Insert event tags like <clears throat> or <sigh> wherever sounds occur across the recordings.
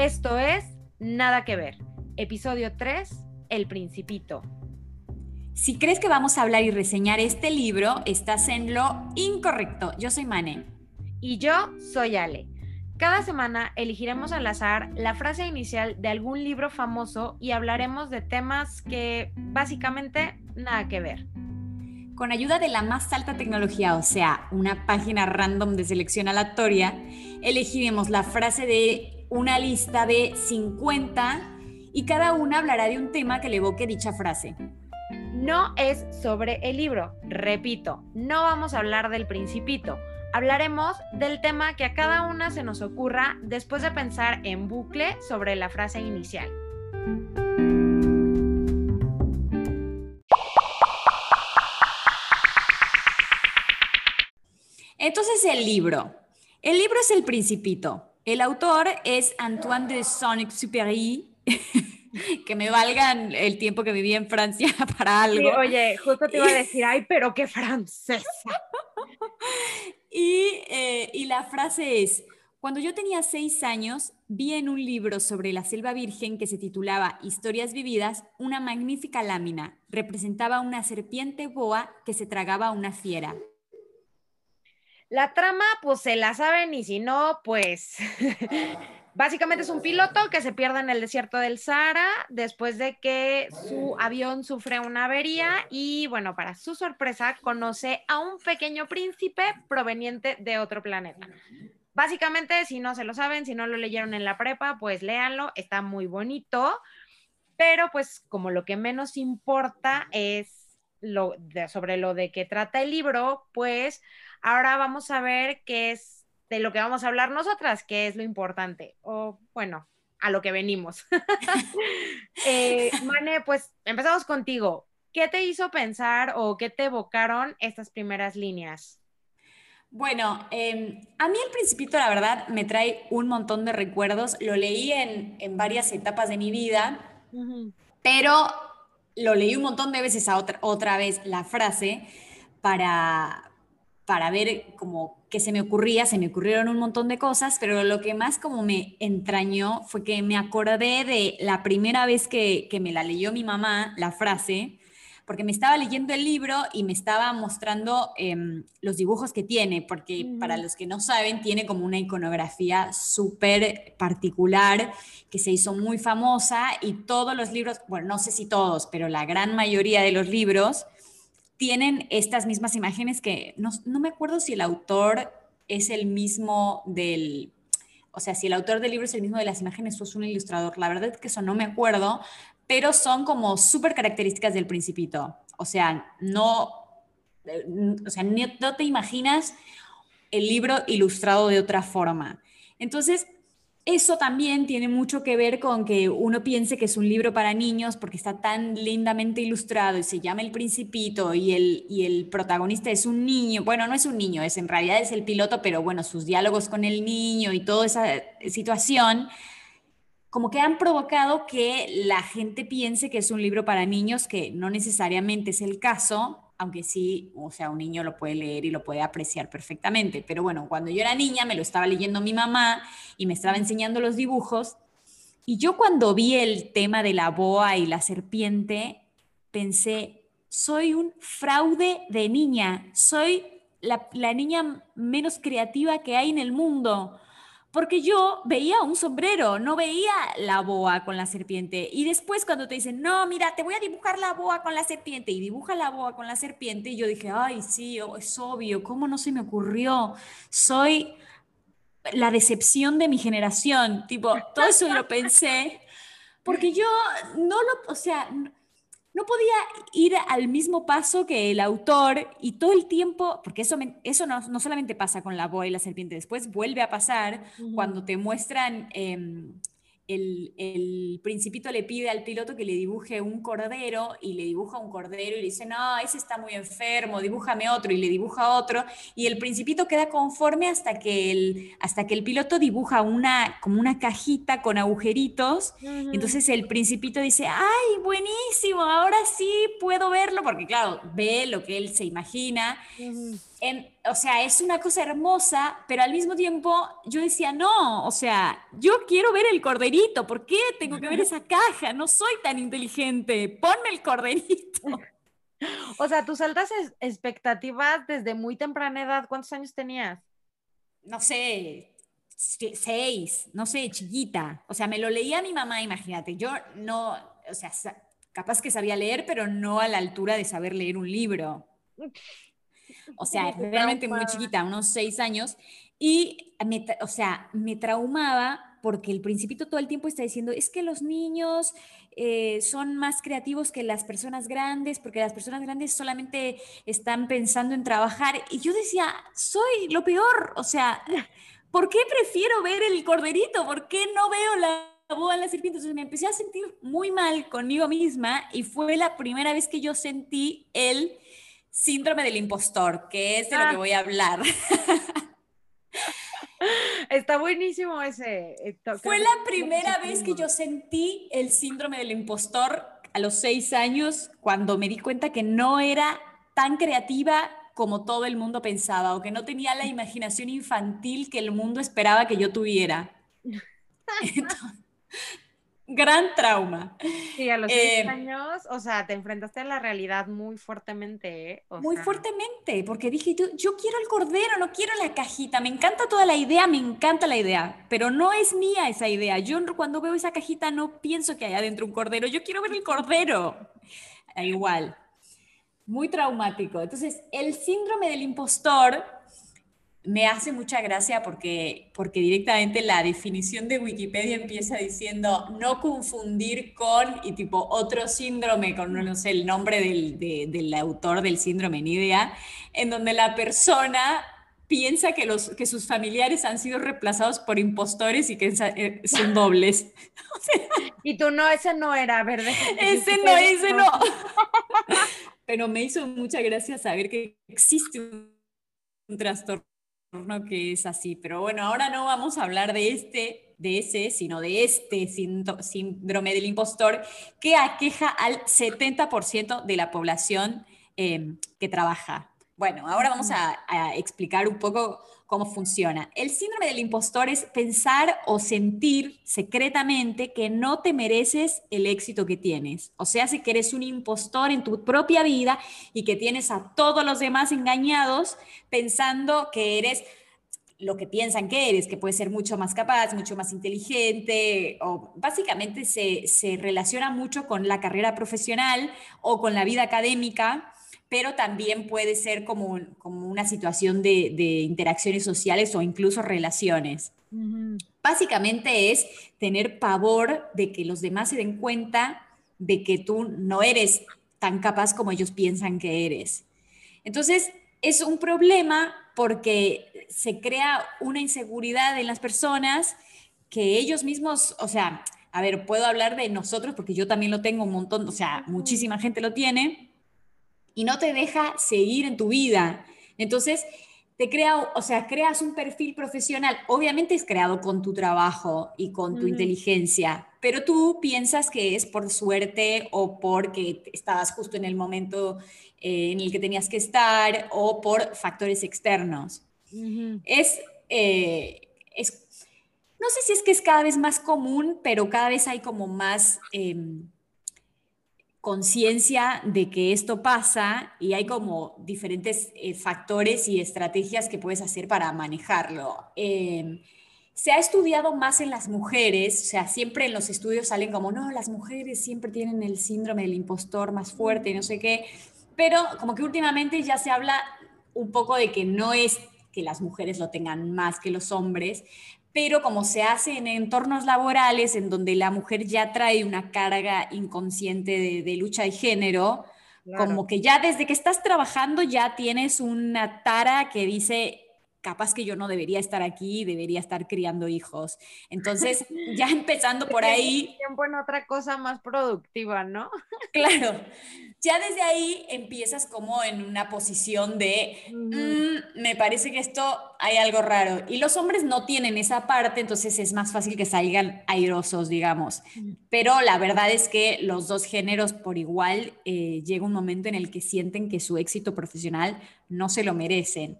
Esto es Nada que ver, episodio 3, El Principito. Si crees que vamos a hablar y reseñar este libro, estás en lo incorrecto. Yo soy Mane. Y yo soy Ale. Cada semana elegiremos al azar la frase inicial de algún libro famoso y hablaremos de temas que básicamente nada que ver. Con ayuda de la más alta tecnología, o sea, una página random de selección aleatoria, elegiremos la frase de una lista de 50 y cada una hablará de un tema que le evoque dicha frase. No es sobre el libro, repito, no vamos a hablar del principito. Hablaremos del tema que a cada una se nos ocurra después de pensar en bucle sobre la frase inicial. Entonces el libro. El libro es El Principito. El autor es Antoine de Saint-Exupéry, <laughs> que me valgan el tiempo que viví en Francia <laughs> para algo. oye, justo te iba a decir, ay, pero qué francesa. <laughs> y, eh, y la frase es, cuando yo tenía seis años, vi en un libro sobre la selva virgen que se titulaba Historias vividas una magnífica lámina. Representaba una serpiente boa que se tragaba a una fiera. La trama, pues se la saben y si no, pues <laughs> básicamente es un piloto que se pierde en el desierto del Sahara después de que su avión sufre una avería y bueno, para su sorpresa conoce a un pequeño príncipe proveniente de otro planeta. Básicamente, si no se lo saben, si no lo leyeron en la prepa, pues léanlo, está muy bonito, pero pues como lo que menos importa es lo sobre lo de qué trata el libro, pues Ahora vamos a ver qué es de lo que vamos a hablar nosotras, qué es lo importante, o bueno, a lo que venimos. <laughs> <laughs> eh, Mane, pues empezamos contigo. ¿Qué te hizo pensar o qué te evocaron estas primeras líneas? Bueno, em, a mí el principito, la verdad, me trae un montón de recuerdos. Lo leí en, varias etapas de mi vida, pero lo leí un montón de veces a otra, otra vez la frase para, para ver como qué se me ocurría, se me ocurrieron un montón de cosas, pero lo que más como me entrañó fue que me acordé de la primera vez que, me la leyó mi mamá, la frase, porque me estaba leyendo el libro y me estaba mostrando em, los dibujos que tiene, porque para los que no saben, tiene como una iconografía súper particular que se hizo muy famosa y todos los libros, bueno, no sé si todos, pero la gran mayoría de los libros tienen estas mismas imágenes que no, me acuerdo si el autor es el mismo del, o sea, si el autor del libro es el mismo de las imágenes o es un ilustrador. La verdad es que eso no me acuerdo, pero son como súper características del principito. O sea, no, o sea, no te imaginas el libro ilustrado de otra forma. Entonces, eso también tiene mucho que ver con que uno piense que es un libro para niños porque está tan lindamente ilustrado y se llama El Principito y el, y el protagonista es un niño. Bueno, no es un niño, es en realidad es el piloto, pero bueno, sus diálogos con el niño y toda esa situación como que han provocado que la gente piense que es un libro para niños, que no necesariamente es el caso, aunque sí, o sea, un niño lo puede leer y lo puede apreciar perfectamente. Pero bueno, cuando yo era niña me lo estaba leyendo mi mamá y me estaba enseñando los dibujos. Y yo cuando vi el tema de la boa y la serpiente, pensé, soy un fraude de niña, soy la, la niña menos creativa que hay en el mundo porque yo veía un sombrero, no veía la boa con la serpiente. Y después cuando te dicen, no, mira, te voy a dibujar la boa con la serpiente y dibuja la boa con la serpiente, y yo dije, ay, sí, es obvio, ¿cómo no se me ocurrió? Soy la decepción de mi generación, tipo, todo eso lo pensé, porque yo no lo, o sea, no podía ir al mismo paso que el autor y todo el tiempo, porque eso, eso no, no, solamente pasa con la boa y la serpiente, después vuelve a pasar cuando te muestran em, el, principito le pide al piloto que le dibuje un cordero y le dibuja un cordero y le dice, no, ese está muy enfermo, dibújame otro y le dibuja otro y el principito queda conforme hasta que el, hasta que el piloto dibuja una, como una cajita con agujeritos. Entonces el principito dice, ay, buenísimo, ahora sí puedo verlo, porque claro, ve lo que él se imagina. O sea, es una cosa hermosa, pero al mismo tiempo yo decía, no, o sea, yo quiero ver el corderito, ¿por qué tengo que ver esa caja? No soy tan inteligente, ponme el corderito. <laughs> O sea, tus altas expectativas desde muy temprana edad, ¿cuántos años tenías? No sé, seis, no sé, chiquita. O sea, me lo leía mi mamá, imagínate. Yo no, o sea, capaz que sabía leer, pero no a la altura de saber leer un libro. O sea, realmente muy chiquita, unos seis años. Y, me, o sea, me traumaba porque el principito todo el tiempo está diciendo, es que los niños eh, son más creativos que las personas grandes, porque las personas grandes solamente están pensando en trabajar. Y yo decía, soy lo peor, o sea, ¿por qué prefiero ver el corderito? ¿Por qué no veo la boa de la serpiente? Entonces me empecé a sentir muy mal conmigo misma y fue la primera vez que yo sentí el síndrome del impostor, que es de lo que ah. voy a hablar. <laughs> Está buenísimo ese. Eh, Fue la primera vez que yo sentí el síndrome del impostor a los seis años, cuando me di cuenta que no era tan creativa como todo el mundo pensaba, o que no tenía la imaginación infantil que el mundo esperaba que yo tuviera. <laughs> gran trauma. Sí, a los eh, años, o sea, te enfrentaste a la realidad muy fuertemente. ¿eh? muy fuertemente, porque dije, yo, yo quiero el cordero, no quiero la cajita. Me encanta toda la idea, me encanta la idea, pero no es mía esa idea. Yo cuando veo esa cajita no pienso que hay adentro un cordero, yo quiero ver el cordero. Igual, muy traumático. Entonces, el síndrome del impostor me hace mucha gracia porque, porque directamente la definición de Wikipedia empieza diciendo no confundir con y tipo otro síndrome, con no sé el nombre del, del autor del síndrome, ni idea, en donde la persona piensa que, los, que sus familiares han sido reemplazados por impostores y que eh, son dobles. <laughs> y tú no, ese no era, ¿verdad? Ese no, ese no. <laughs> Pero me hizo mucha gracia saber que existe un trastorno que es así. Pero bueno, ahora no vamos a hablar de este, de ese, sino de este síndrome del impostor que aqueja al 70% de la población em, que trabaja. Bueno, ahora vamos a, a explicar un poco cómo funciona. El síndrome del impostor es pensar o sentir secretamente que no te mereces el éxito que tienes. O sea, si que eres un impostor en tu propia vida y que tienes a todos los demás engañados pensando que eres lo que piensan que eres, que puedes ser mucho más capaz, mucho más inteligente, o básicamente se, se relaciona mucho con la carrera profesional o con la vida académica pero también puede ser como, como una situación de, de, interacciones sociales o incluso relaciones. Básicamente es tener pavor de que los demás se den cuenta de que tú no eres tan capaz como ellos piensan que eres. Entonces, es un problema porque se crea una inseguridad en las personas que ellos mismos, o sea, a ver, puedo hablar de nosotros porque yo también lo tengo un montón, o sea, muchísima gente lo tiene, y no te deja seguir en tu vida. Entonces, te crea, o sea, creas un perfil profesional. Obviamente es creado con tu trabajo y con tu inteligencia, pero tú piensas que es por suerte o porque estabas justo en el momento eh, en el que tenías que estar o por factores externos. es, eh, es, no sé si es que es cada vez más común, pero cada vez hay como más... Em, conciencia de que esto pasa y hay como diferentes eh, factores y estrategias que puedes hacer para manejarlo. Em, se ha estudiado más en las mujeres, o sea, siempre en los estudios salen como, no, las mujeres siempre tienen el síndrome del impostor más fuerte, no sé qué, pero como que últimamente ya se habla un poco de que no es que las mujeres lo tengan más que los hombres, pero como se hace en entornos laborales en donde la mujer ya trae una carga inconsciente de, lucha de género, como que ya desde que estás trabajando ya tienes una tara que dice, capaz que yo no debería estar aquí, debería estar criando hijos. Entonces, <laughs> ya empezando por ahí... Tiempo en otra cosa más productiva, ¿no? claro. Ya desde ahí empiezas como en una posición de, mm, me parece que esto hay algo raro. Y los hombres no tienen esa parte, entonces es más fácil que salgan airosos, digamos. Pero la verdad es que los dos géneros por igual eh, llega un momento en el que sienten que su éxito profesional no se lo merecen.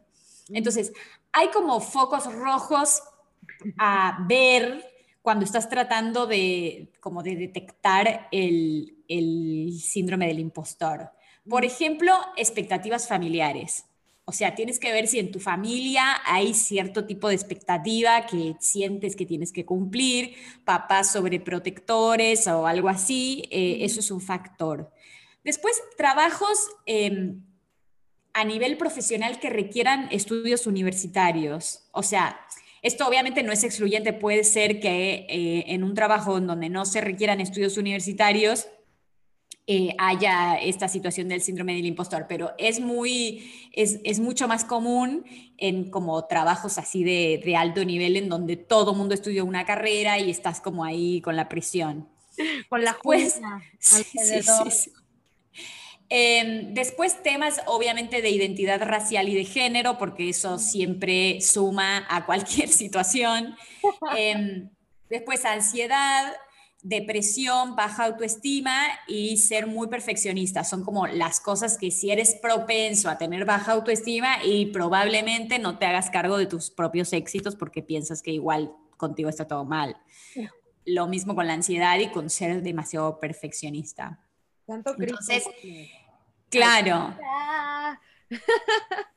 Entonces, hay como focos rojos a ver cuando estás tratando de, como de detectar el, el síndrome del impostor. Por ejemplo, expectativas familiares. O sea, tienes que ver si en tu familia hay cierto tipo de expectativa que sientes que tienes que cumplir, papás sobreprotectores o algo así, eh, eso es un factor. Después, trabajos em, a nivel profesional que requieran estudios universitarios. O sea, esto obviamente no es excluyente, puede ser que eh, en un trabajo en donde no se requieran estudios universitarios eh, haya esta situación del síndrome del impostor, pero es, muy, es, mucho más común en como trabajos así de, alto nivel en donde todo mundo estudió una carrera y estás como ahí con la presión. Con la jueza. <laughs> Sí, sí, Em, después temas obviamente de identidad racial y de género, porque eso siempre suma a cualquier <laughs> situación. Em, después ansiedad, depresión, baja autoestima y ser muy perfeccionista. Son como las cosas que si eres propenso a tener baja autoestima y probablemente no te hagas cargo de tus propios éxitos porque piensas que igual contigo está todo mal. Lo mismo con la ansiedad y con ser demasiado perfeccionista. Tanto Entonces, Claro. <laughs>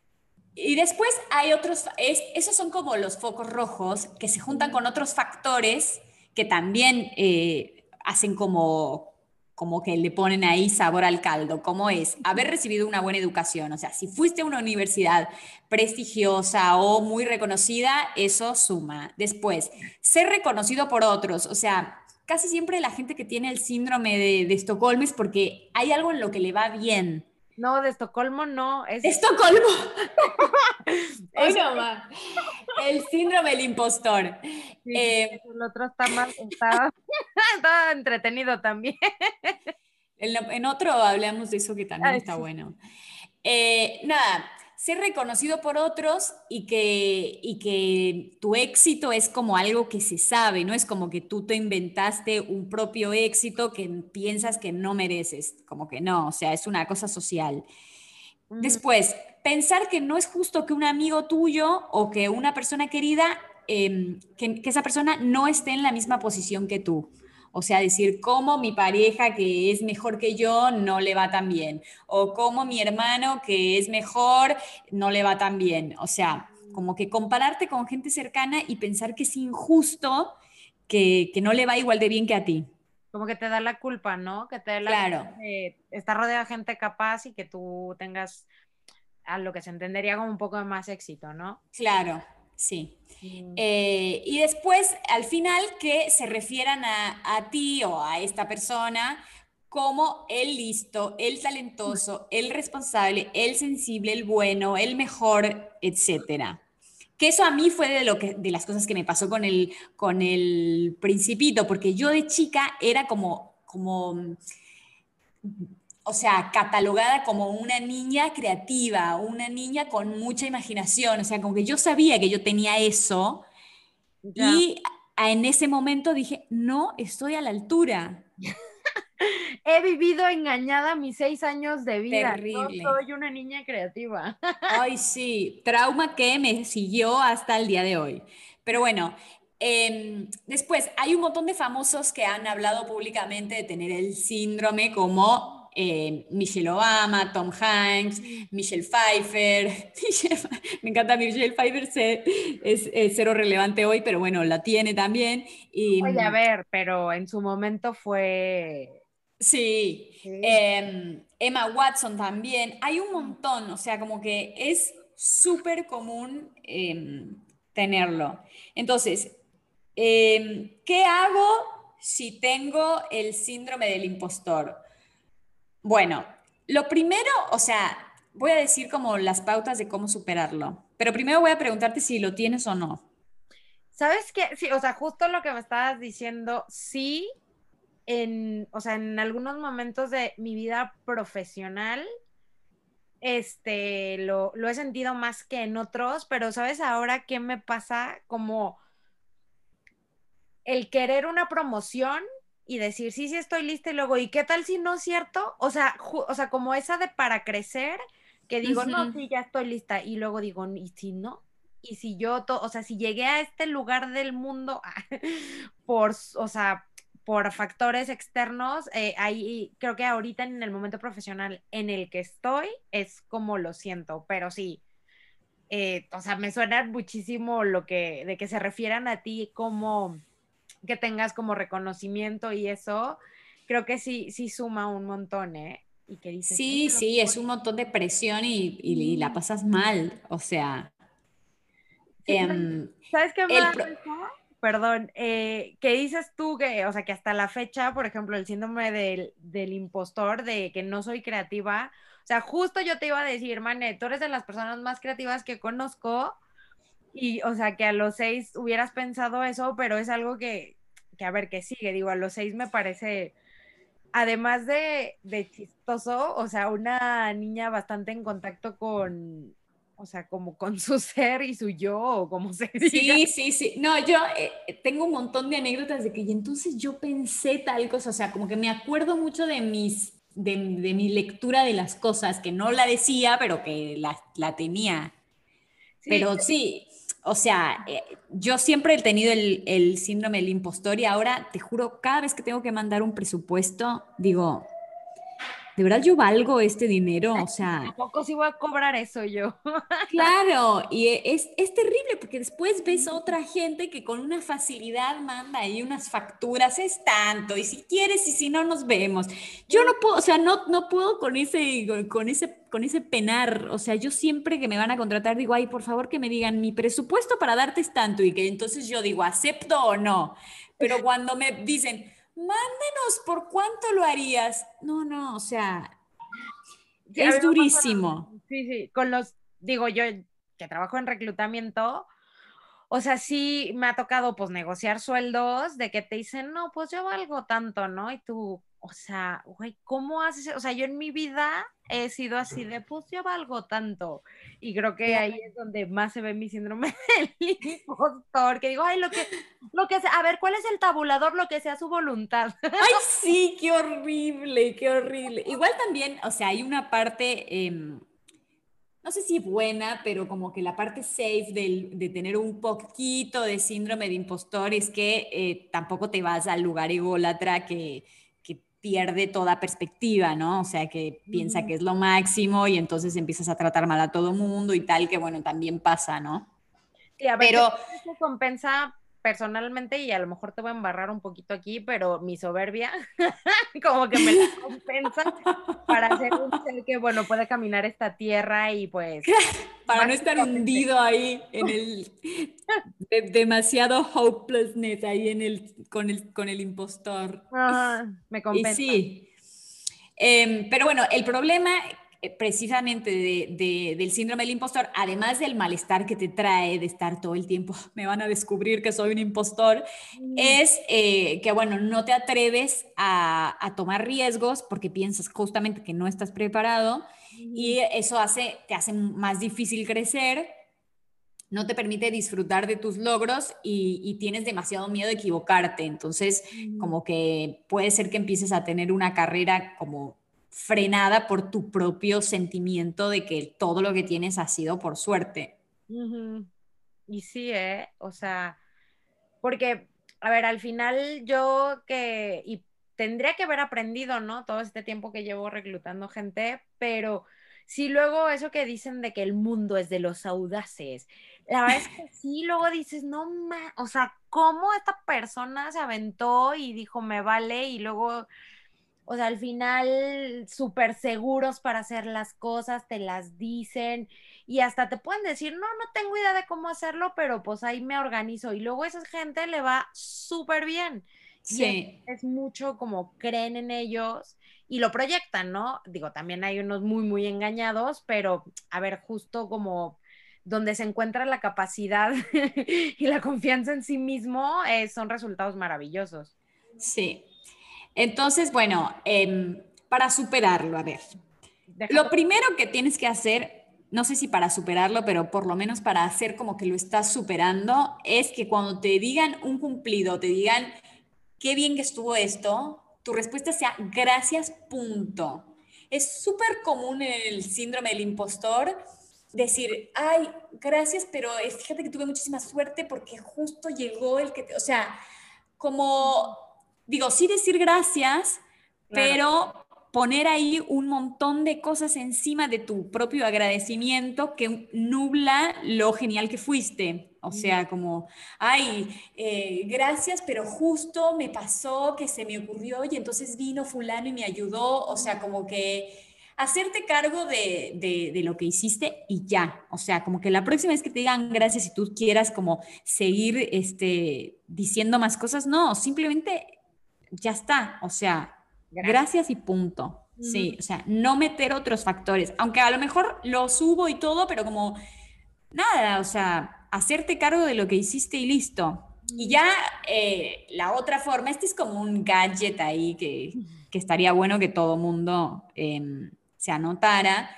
Y después hay otros, esos son como los focos rojos que se juntan con otros factores que también eh, hacen como, como que le ponen ahí sabor al caldo, como es haber recibido una buena educación. O sea, si fuiste a una universidad prestigiosa o muy reconocida, eso suma. Después, ser reconocido por otros. O sea, casi siempre la gente que tiene el síndrome de, de Estocolmo es porque hay algo en lo que le va bien. No, de Estocolmo no. Es... Estocolmo. <laughs> <laughs> El síndrome del impostor. Eh, el otro está más, <laughs> está, entretenido también. En, otro hablamos de eso que también está bueno. Eh, nada, ser reconocido por otros y que, y que tu éxito es como algo que se sabe, no es como que tú te inventaste un propio éxito que piensas que no mereces, como que no, o sea, es una cosa social. Después, pensar que no es justo que un amigo tuyo o que una persona querida, em, que esa persona no esté en la misma posición que tú. O sea, decir cómo mi pareja que es mejor que yo no le va tan bien. O cómo mi hermano que es mejor no le va tan bien. O sea, como que compararte con gente cercana y pensar que es injusto que, no le va igual de bien que a ti. Como que te da la culpa, ¿no? Que te da la claro. estar rodeada de gente capaz y que tú tengas a lo que se entendería como un poco de más éxito, ¿no? Claro, Sí. Eh, y después, al final, que se refieran a, ti o a esta persona como el listo, el talentoso, el responsable, el sensible, el bueno, el mejor, etcétera. Que eso a mí fue de, lo que, de las cosas que me pasó con el, con el principito, porque yo de chica era como, como o sea, catalogada como una niña creativa, una niña con mucha imaginación, o sea, como que yo sabía que yo tenía eso y en ese momento dije, no estoy a la altura. <laughs> He vivido engañada mis seis años de vida. Terrible. No soy una niña creativa. <laughs> Ay, sí, trauma que me siguió hasta el día de hoy. Pero bueno, em, después hay un montón de famosos que han hablado públicamente de tener el síndrome como eh, Michelle Obama, Tom Hanks, Michelle Pfeiffer. <laughs> me encanta Michelle Pfeiffer, es, cero relevante hoy, pero bueno, la tiene también. Y, Oye, a ver, pero en su momento fue... Sí, em, Emma Watson también. Hay un montón, o sea, como que es súper común em, tenerlo. Entonces, em, ¿qué hago si tengo el síndrome del impostor? Bueno, lo primero, o sea, voy a decir como las pautas de cómo superarlo, pero primero voy a preguntarte si lo tienes o no. ¿Sabes qué? Sí, o sea, justo lo que me estabas diciendo, sí, en, o sea, en algunos momentos de mi vida profesional, este, lo, lo he sentido más que en otros, pero ¿sabes ahora qué me pasa? Como el querer una promoción y decir, sí, sí estoy lista y luego, ¿y qué tal si no es cierto? O sea, o sea, como esa de para crecer, que digo, no, sí, ya estoy lista, y luego digo, ¿y si no? Y si yo, o sea, si llegué a este lugar del mundo <laughs> por, o sea, por factores externos, eh, ahí creo que ahorita en el momento profesional en el que estoy es como lo siento, pero sí, eh, o sea, me suena muchísimo lo que, de que se refieran a ti como que tengas como reconocimiento y eso, creo que sí, sí suma un montón, ¿eh? Y que dices, sí, sí, es un montón de presión y, la pasas mal, o sea. Em, ¿Sabes qué más? Perdón, eh, ¿qué dices tú que, o sea, que hasta la fecha, por ejemplo, el síndrome del, del impostor, de que no soy creativa, o sea, justo yo te iba a decir, Mane, tú eres de las personas más creativas que conozco, y, o sea, que a los seis hubieras pensado eso, pero es algo que, que a ver, que sigue. Digo, a los seis me parece, además de, de chistoso, o sea, una niña bastante en contacto con, o sea, como con <laughs> su ser y su yo, o como se diga. Sí, sí, sí. No, yo eh, tengo un montón de anécdotas de que y entonces yo pensé tal cosa, o sea, como que me acuerdo mucho de mis, de, de mi lectura de las cosas, que no la decía, pero que la, la tenía. pero sí, o sea, eh, yo siempre he tenido el, síndrome del impostor y ahora te juro, cada vez que tengo que mandar un presupuesto, digo, ¿de verdad yo valgo este dinero? O sea... ¿A poco sí voy a cobrar eso yo? <laughs> claro, y es, es, terrible porque después ves a otra gente que con una facilidad manda ahí unas facturas, es tanto, y si quieres y si no nos vemos. Yo no puedo, o sea, no, no puedo con ese, con ese con ese penar, o sea, yo siempre que me van a contratar digo, ay, por favor que me digan mi presupuesto para darte es tanto y que entonces yo digo, acepto o no. Pero cuando me dicen, mándenos por cuánto lo harías. No, no, o sea, es durísimo. Sí, sí, con los, digo yo que trabajo en reclutamiento, o sea, sí me ha tocado pues negociar sueldos de que te dicen, no, pues yo valgo tanto, ¿no? Y tú, o sea, güey, ¿cómo haces? O sea, yo en mi vida he sido así de, pues yo valgo tanto. Y creo que ahí es donde más se ve mi síndrome <laughs> del impostor, que digo, ay, lo que, lo que sea, a ver, ¿cuál es el tabulador? Lo que sea su voluntad. Ay, <laughs> sí, qué horrible, qué horrible. Igual también, o sea, hay una parte, em, no sé si buena, pero como que la parte safe de tener un poquito de síndrome de impostor es que eh, tampoco te vas al lugar ególatra que pierde toda perspectiva, ¿no? O sea, que piensa que es lo máximo y entonces empiezas a tratar mal a todo mundo y tal, que bueno, también pasa, ¿no? Sí, a ver, pero eso compensa personalmente, y a lo mejor te voy a embarrar un poquito aquí, pero mi soberbia <laughs> como que me la compensa para ser un ser que, bueno, puede caminar esta tierra y pues... <laughs> para no estar hundido ahí en el... demasiado hopelessness ahí en el, con, el, con el impostor. me compensa. Y sí. Em, pero bueno, el problema eh, precisamente del síndrome del impostor, además del malestar que te trae de estar todo el tiempo, <laughs> me van a descubrir que soy un impostor, es eh, que, bueno, no te atreves a, tomar riesgos porque piensas justamente que no estás preparado y eso hace, te hace más difícil crecer, no te permite disfrutar de tus logros y, y tienes demasiado miedo de equivocarte. Entonces, como que puede ser que empieces a tener una carrera como frenada por tu propio sentimiento de que todo lo que tienes ha sido por suerte. Y sí, ¿eh? O sea, porque, a ver, al final yo que, y tendría que haber aprendido, ¿no? Todo este tiempo que llevo reclutando gente, pero sí luego eso que dicen de que el mundo es de los audaces, la verdad es que sí, luego dices, no, ma, o sea, ¿cómo esta persona se aventó y dijo, me vale? Y luego o sea, al final súper seguros para hacer las cosas, te las dicen y hasta te pueden decir, no, no tengo idea de cómo hacerlo, pero pues ahí me organizo y luego a esa gente le va súper bien. Sí. es, mucho como creen en ellos y lo proyectan, ¿no? Digo, también hay unos muy, muy engañados, pero a ver, justo como donde se encuentra la capacidad <laughs> y la confianza en sí mismo, eh, son resultados maravillosos. Sí, Entonces, bueno, em, para superarlo, a ver. Lo primero que tienes que hacer, no sé si para superarlo, pero por lo menos para hacer como que lo estás superando, es que cuando te digan un cumplido, te digan, qué bien que estuvo esto, tu respuesta sea gracias, punto. Es súper común en el síndrome del impostor decir, ay, gracias, pero fíjate que tuve muchísima suerte porque justo llegó el que, te, o sea, como, digo, sí decir gracias, pero poner ahí un montón de cosas encima de tu propio agradecimiento que nubla lo genial que fuiste. O sea, como, ay, eh, gracias, pero justo me pasó que se me ocurrió y entonces vino fulano y me ayudó. O sea, como que hacerte cargo de, de, lo que hiciste y ya. O sea, como que la próxima vez que te digan gracias y tú quieras como seguir este, diciendo más cosas, no, simplemente ya está. O sea, Gracias, y punto. Sí, o sea, no meter otros factores, aunque a lo mejor lo subo y todo, pero como nada, o sea, hacerte cargo de lo que hiciste y listo. Y ya eh, la otra forma, este es como un gadget ahí que, que estaría bueno que todo mundo em, se anotara.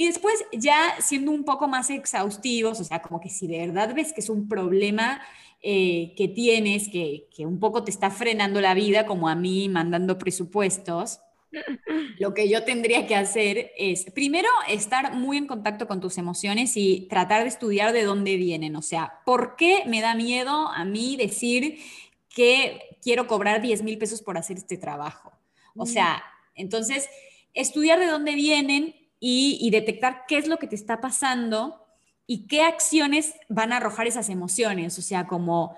Y después ya siendo un poco más exhaustivos, o sea, como que si de verdad ves que es un problema eh, que tienes, que, que, un poco te está frenando la vida, como a mí mandando presupuestos, lo que yo tendría que hacer es, primero, estar muy en contacto con tus emociones y tratar de estudiar de dónde vienen. O sea, ¿por qué me da miedo a mí decir que quiero cobrar 10 mil pesos por hacer este trabajo? O sea, entonces, estudiar de dónde vienen y, y detectar qué es lo que te está pasando y qué acciones van a arrojar esas emociones, o sea, como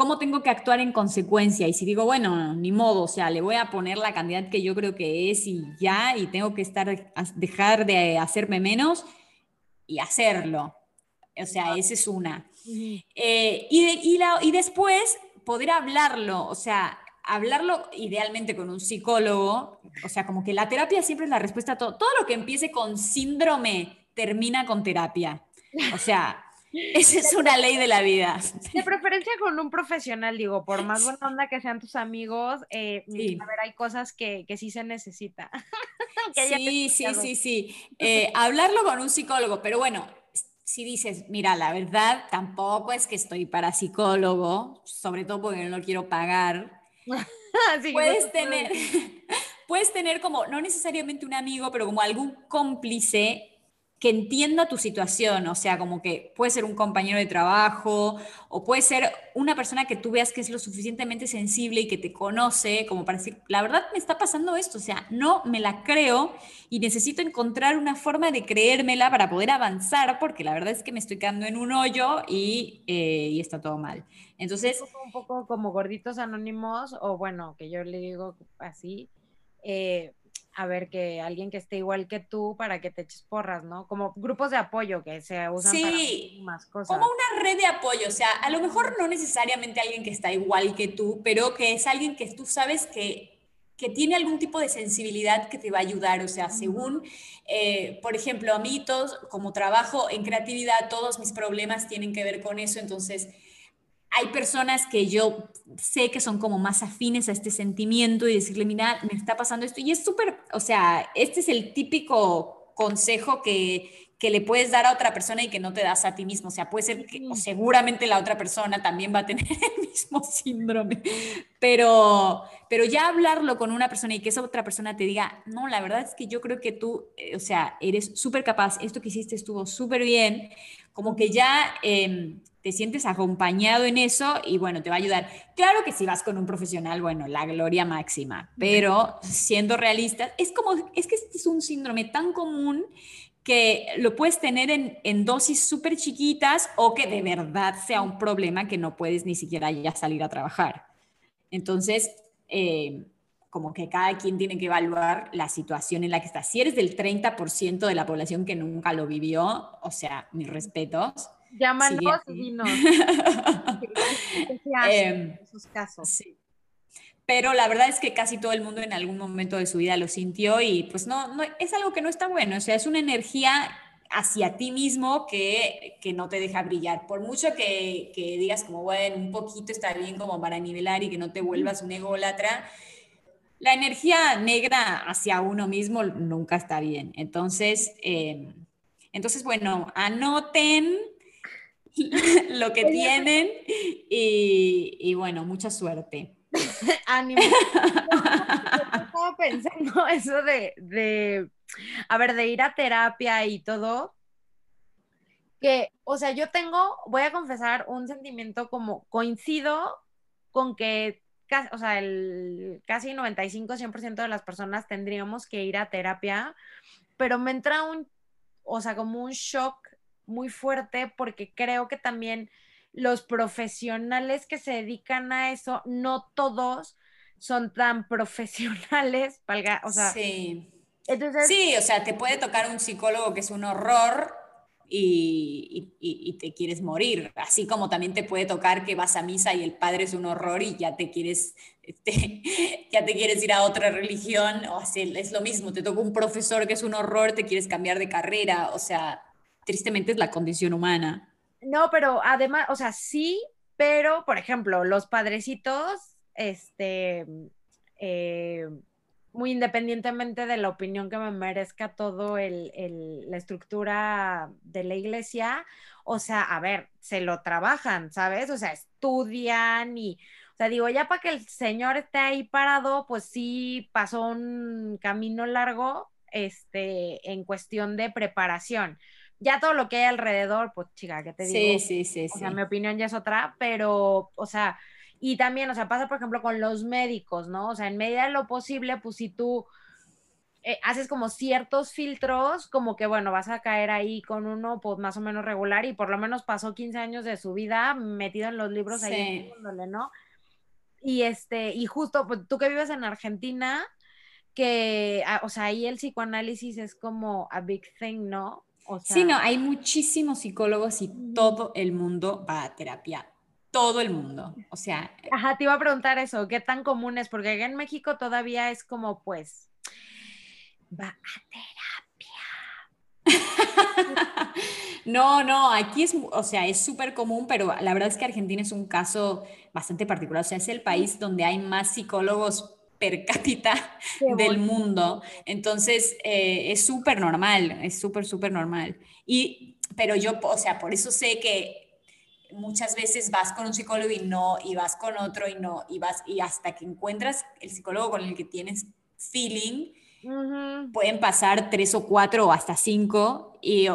cómo tengo que actuar en consecuencia. Y si digo, bueno, ni modo, o sea, le voy a poner la cantidad que yo creo que es y ya, y tengo que estar, dejar de hacerme menos y hacerlo. O sea, esa es una. Eh, y, y después poder hablarlo, o sea, hablarlo idealmente con un psicólogo, o sea, como que la terapia siempre es la respuesta a todo. Todo lo que empiece con síndrome termina con terapia. O sea, <laughs> esa es una ley de la vida. De preferencia con un profesional, digo, por más buena onda que sean tus amigos, eh, a ver, hay cosas que, que sí se necesita. <laughs> sí, sí, sí, sí, <laughs> eh, hablarlo con un psicólogo, pero bueno, si dices, mira, la verdad, tampoco es que estoy para psicólogo, sobre todo porque no lo quiero pagar. <laughs> puedes tener, <laughs> <laughs> puedes tener como, no necesariamente un amigo, pero como algún cómplice que entienda tu situación, o sea, como que puede ser un compañero de trabajo o puede ser una persona que tú veas que es lo suficientemente sensible y que te conoce como para decir, la verdad me está pasando esto, o sea, no me la creo y necesito encontrar una forma de creérmela para poder avanzar porque la verdad es que me estoy quedando en un hoyo y, eh, está todo mal. Entonces... Un poco como gorditos anónimos o bueno, que yo le digo así. Eh, a ver que alguien que esté igual que tú para que te eches porras, ¿no? Como grupos de apoyo que se usan sí, más cosas. Como una red de apoyo, o sea, a lo mejor no necesariamente alguien que está igual que tú, pero que es alguien que tú sabes que que tiene algún tipo de sensibilidad que te va a ayudar, o sea, según, eh, por ejemplo, a mí todos, como trabajo en creatividad, todos mis problemas tienen que ver con eso, entonces hay personas que yo sé que son como más afines a este sentimiento y decirle, mira, me está pasando esto. Y es súper, o sea, este es el típico consejo que, que le puedes dar a otra persona y que no te das a ti mismo. O sea, puede ser que o seguramente la otra persona también va a tener <laughs> el mismo síndrome, pero, pero ya hablarlo con una persona y que esa otra persona te diga, no, la verdad es que yo creo que tú, eh, o sea, eres súper capaz, esto que hiciste estuvo súper bien, como que ya... Em, te sientes acompañado en eso y bueno, te va a ayudar. Claro que si vas con un profesional, bueno, la gloria máxima, pero siendo realistas, es como, es que este es un síndrome tan común que lo puedes tener en, dosis súper chiquitas o que de verdad sea un problema que no puedes ni siquiera ya salir a trabajar. Entonces, eh, como que cada quien tiene que evaluar la situación en la que está. Si eres del 30% de la población que nunca lo vivió, o sea, mis respetos, Llámanos y dinos. <laughs> en esos casos? Sí. Pero la verdad es que casi todo el mundo en algún momento de su vida lo sintió y pues no, no es algo que no está bueno. O sea, es una energía hacia ti mismo que, que no te deja brillar. Por mucho que, que, digas como, bueno, un poquito está bien como para nivelar y que no te vuelvas un ególatra, la energía negra hacia uno mismo nunca está bien. Entonces, em, entonces bueno, anoten <laughs> lo que tienen y, bueno, mucha suerte. <laughs> Ánimo. <laughs> Estaba pensando eso de, de, a ver, de ir a terapia y todo, que, o sea, yo tengo, voy a confesar un sentimiento como coincido con que o sea, el casi 95-100% de las personas tendríamos que ir a terapia, pero me entra un, o sea, como un shock muy fuerte porque creo que también los profesionales que se dedican a eso, no todos son tan <laughs> profesionales, o sea, sí. Entonces, sí, o sea, te puede tocar un psicólogo que es un horror y, te quieres morir, así como también te puede tocar que vas a misa y el padre es un horror y ya te quieres, este, <laughs> ya te quieres ir a otra religión, o así, es lo mismo, te toca un profesor que es un horror, te quieres cambiar de carrera, o sea, tristemente es la condición humana. No, pero además, o sea, sí, pero, por ejemplo, los padrecitos, este, eh, muy independientemente de la opinión que me merezca todo el, la estructura de la iglesia, o sea, a ver, se lo trabajan, ¿sabes? O sea, estudian y, o sea, digo, ya para que el señor esté ahí parado, pues sí pasó un camino largo, este, en cuestión de preparación. Ya todo lo que hay alrededor, pues chica, ¿qué te digo? Sí, sí, sí. O sea, mi opinión ya es otra, pero, o sea, y también, o sea, pasa, por ejemplo, con los médicos, ¿no? O sea, en medida de lo posible, pues si tú eh, haces como ciertos filtros, como que, bueno, vas a caer ahí con uno, pues más o menos regular, y por lo menos pasó 15 años de su vida metido en los libros ahí, ¿no? Y este, y justo, pues tú que vives en Argentina, que, ah, o sea, ahí el psicoanálisis es como a big thing, ¿no? O sea, sí, no, hay muchísimos psicólogos y todo el mundo va a terapia todo el mundo. O sea. Ajá, te iba a preguntar eso, ¿qué tan común es? Porque en México todavía es como, pues, va a terapia. no, no, aquí es, o sea, es súper común, pero la verdad es que Argentina es un caso bastante particular. O sea, es el país donde hay más psicólogos per cápita <laughs> del mundo. Entonces, eh, es súper normal, es súper, súper normal. Y, pero yo, o sea, por eso sé que muchas veces vas con un psicólogo y no, y vas con otro y no, y vas, y hasta que encuentras el psicólogo con el que tienes feeling, pueden pasar tres o cuatro o hasta cinco, y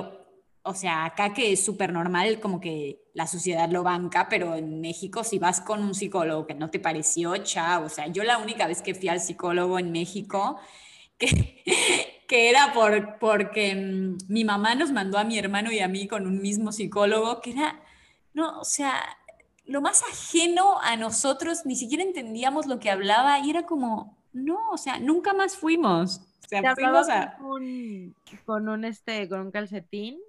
o, sea, acá que es súper normal, como que la sociedad lo banca, pero en México si vas con un psicólogo que no te pareció, chao, o sea, yo la única vez que fui al psicólogo en México, <laughs> que, que era por, porque mm, mi mamá nos mandó a mi hermano y a mí con un mismo psicólogo, que era no, o sea, lo más ajeno a nosotros, ni siquiera entendíamos lo que hablaba y era como, no, o sea, nunca más fuimos. O sea, fuimos a... Con un, este, con un calcetín.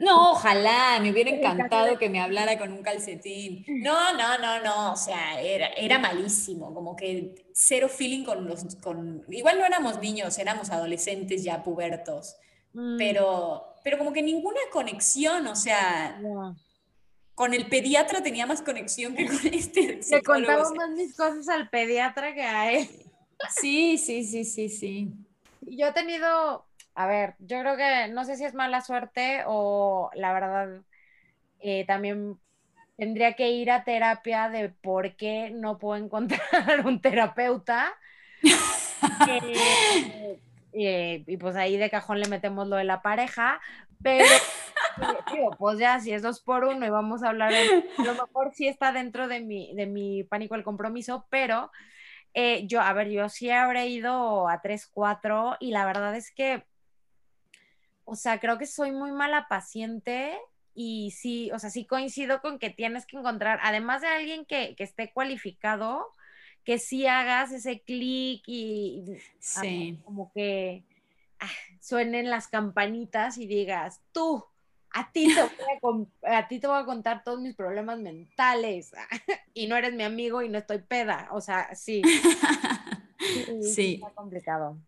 No, ojalá, me hubiera encantado que me hablara con un calcetín. No, no, no, no, o sea, era, era malísimo, como que cero feeling con los, con, igual no éramos niños, éramos adolescentes ya pubertos, mm. pero, pero como que ninguna conexión, o sea, con el pediatra tenía más conexión que con este. Le contaba más mis cosas al pediatra que a él. Sí, sí, sí, sí, sí. Yo he tenido, a ver, yo creo que no sé si es mala suerte o la verdad eh, también tendría que ir a terapia de por qué no puedo <laughs> encontrar un terapeuta. Eh, <laughs> eh, y pues ahí de cajón le metemos lo de la pareja, pero <laughs> pues ya, si es dos por uno y vamos a hablar, a lo mejor sí está dentro de mi, de mi pánico al compromiso, pero yo, a ver, yo sí habré ido a tres, cuatro y la verdad es que, o sea, creo que soy muy mala paciente y sí, o sea, sí coincido con que tienes que encontrar, además de alguien que, que esté cualificado, que sí hagas ese clic y, sí. como que ah, suenen las campanitas y digas, tú, a ti, te voy a, a ti te voy a contar todos mis problemas mentales <laughs> y no eres mi amigo y no estoy peda. O sea, sí. <laughs> Sí. Está complicado.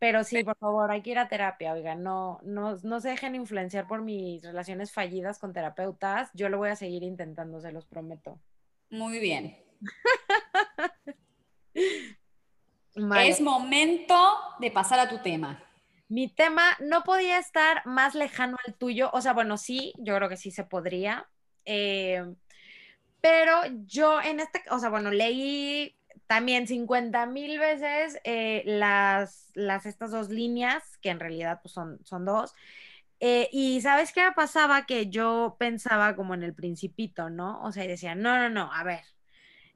Pero sí, por favor, hay que ir a terapia, oiga, no, no, no se dejen influenciar por mis relaciones fallidas con terapeutas. Yo lo voy a seguir intentando, se los prometo. Muy bien. <laughs> Es momento de pasar a tu tema. Mi tema no podía estar más lejano al tuyo. O sea, bueno, sí, yo creo que sí se podría. Eh, pero yo en este, o sea, bueno, leí también 50 mil veces eh, las, las, estas dos líneas, que en realidad pues, son, son dos. Eh, y sabes qué pasaba que yo pensaba como en el principito, ¿no? O sea, y decía, no, no, no, a ver.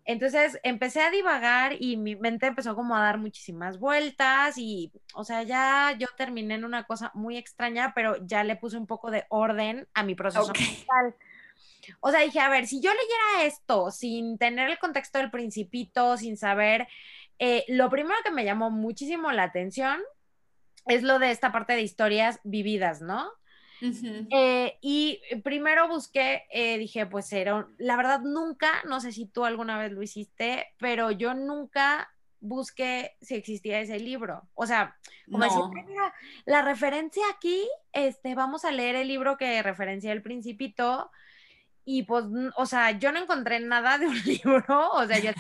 Entonces empecé a divagar y mi mente empezó como a dar muchísimas vueltas y, o sea, ya yo terminé en una cosa muy extraña, pero ya le puse un poco de orden a mi proceso mental. O sea, dije, a ver, si yo leyera esto sin tener el contexto del principito, sin saber, eh, lo primero que me llamó muchísimo la atención es lo de esta parte de historias vividas, ¿no? Eh, y primero busqué, eh, dije, pues era, la verdad nunca, no sé si tú alguna vez lo hiciste, pero yo nunca busqué si existía ese libro. O sea, como decir, la referencia aquí, este, vamos a leer el libro que referencia el principito. Y pues, o sea, yo no encontré nada de un <laughs> libro. O sea, yo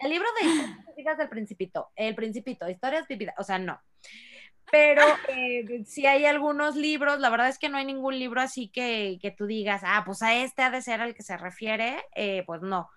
el libro de historias del principito, el principito, historias vividas, o sea, no pero eh, si hay algunos libros, la verdad es que no hay ningún libro así que, que tú digas, ah, pues a este ha de ser al que se refiere, eh, pues no.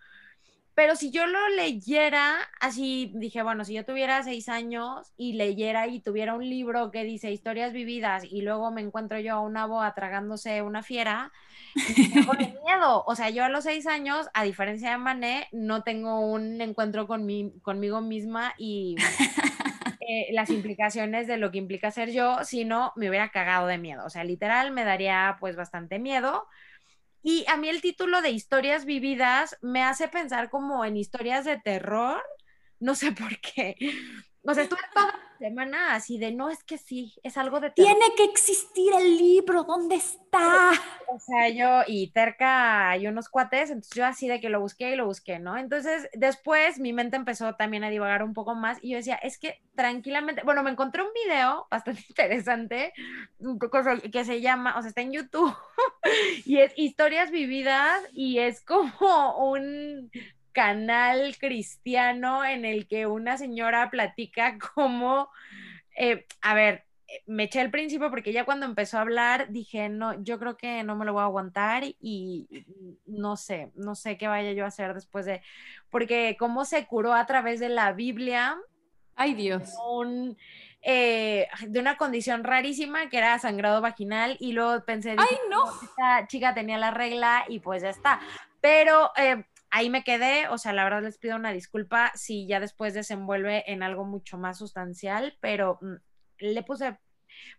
Pero si yo lo leyera, así dije, bueno, si yo tuviera seis años y leyera y tuviera un libro que dice historias vividas y luego me encuentro yo a una boa tragándose una fiera, me de <laughs> miedo. O sea, yo a los seis años, a diferencia de Mané, no tengo un encuentro con mi, conmigo misma y eh, las implicaciones de lo que implica ser yo, sino me hubiera cagado de miedo. O sea, literal me daría pues bastante miedo. Y a mí el título de historias vividas me hace pensar como en historias de terror. No sé por qué. O sea, estuve toda la semana así de, no, es que sí, es algo de... Tiene que existir el libro, ¿dónde está? O sea, yo y cerca hay unos cuates, entonces yo así de que lo busqué y lo busqué, ¿no? Entonces, después mi mente empezó también a divagar un poco más y yo decía, es que tranquilamente, bueno, me encontré un video bastante <laughs> interesante que se llama, o sea, está en YouTube <laughs> y es historias vividas y es como un canal cristiano en el que una señora platica como, eh, a ver, eh, me eché al principio porque ya cuando empezó a hablar dije, no, yo creo que no me lo voy a aguantar y no sé, no sé qué vaya yo a hacer después de, porque cómo se curó a través de la Biblia. Ay Dios. Eh, de una condición rarísima que era sangrado vaginal y luego pensé, ay no, esta chica tenía la regla y pues ya está. Pero ahí me quedé, o sea, la verdad les pido una disculpa si ya después desenvuelve en algo mucho más sustancial, pero mm, le puse...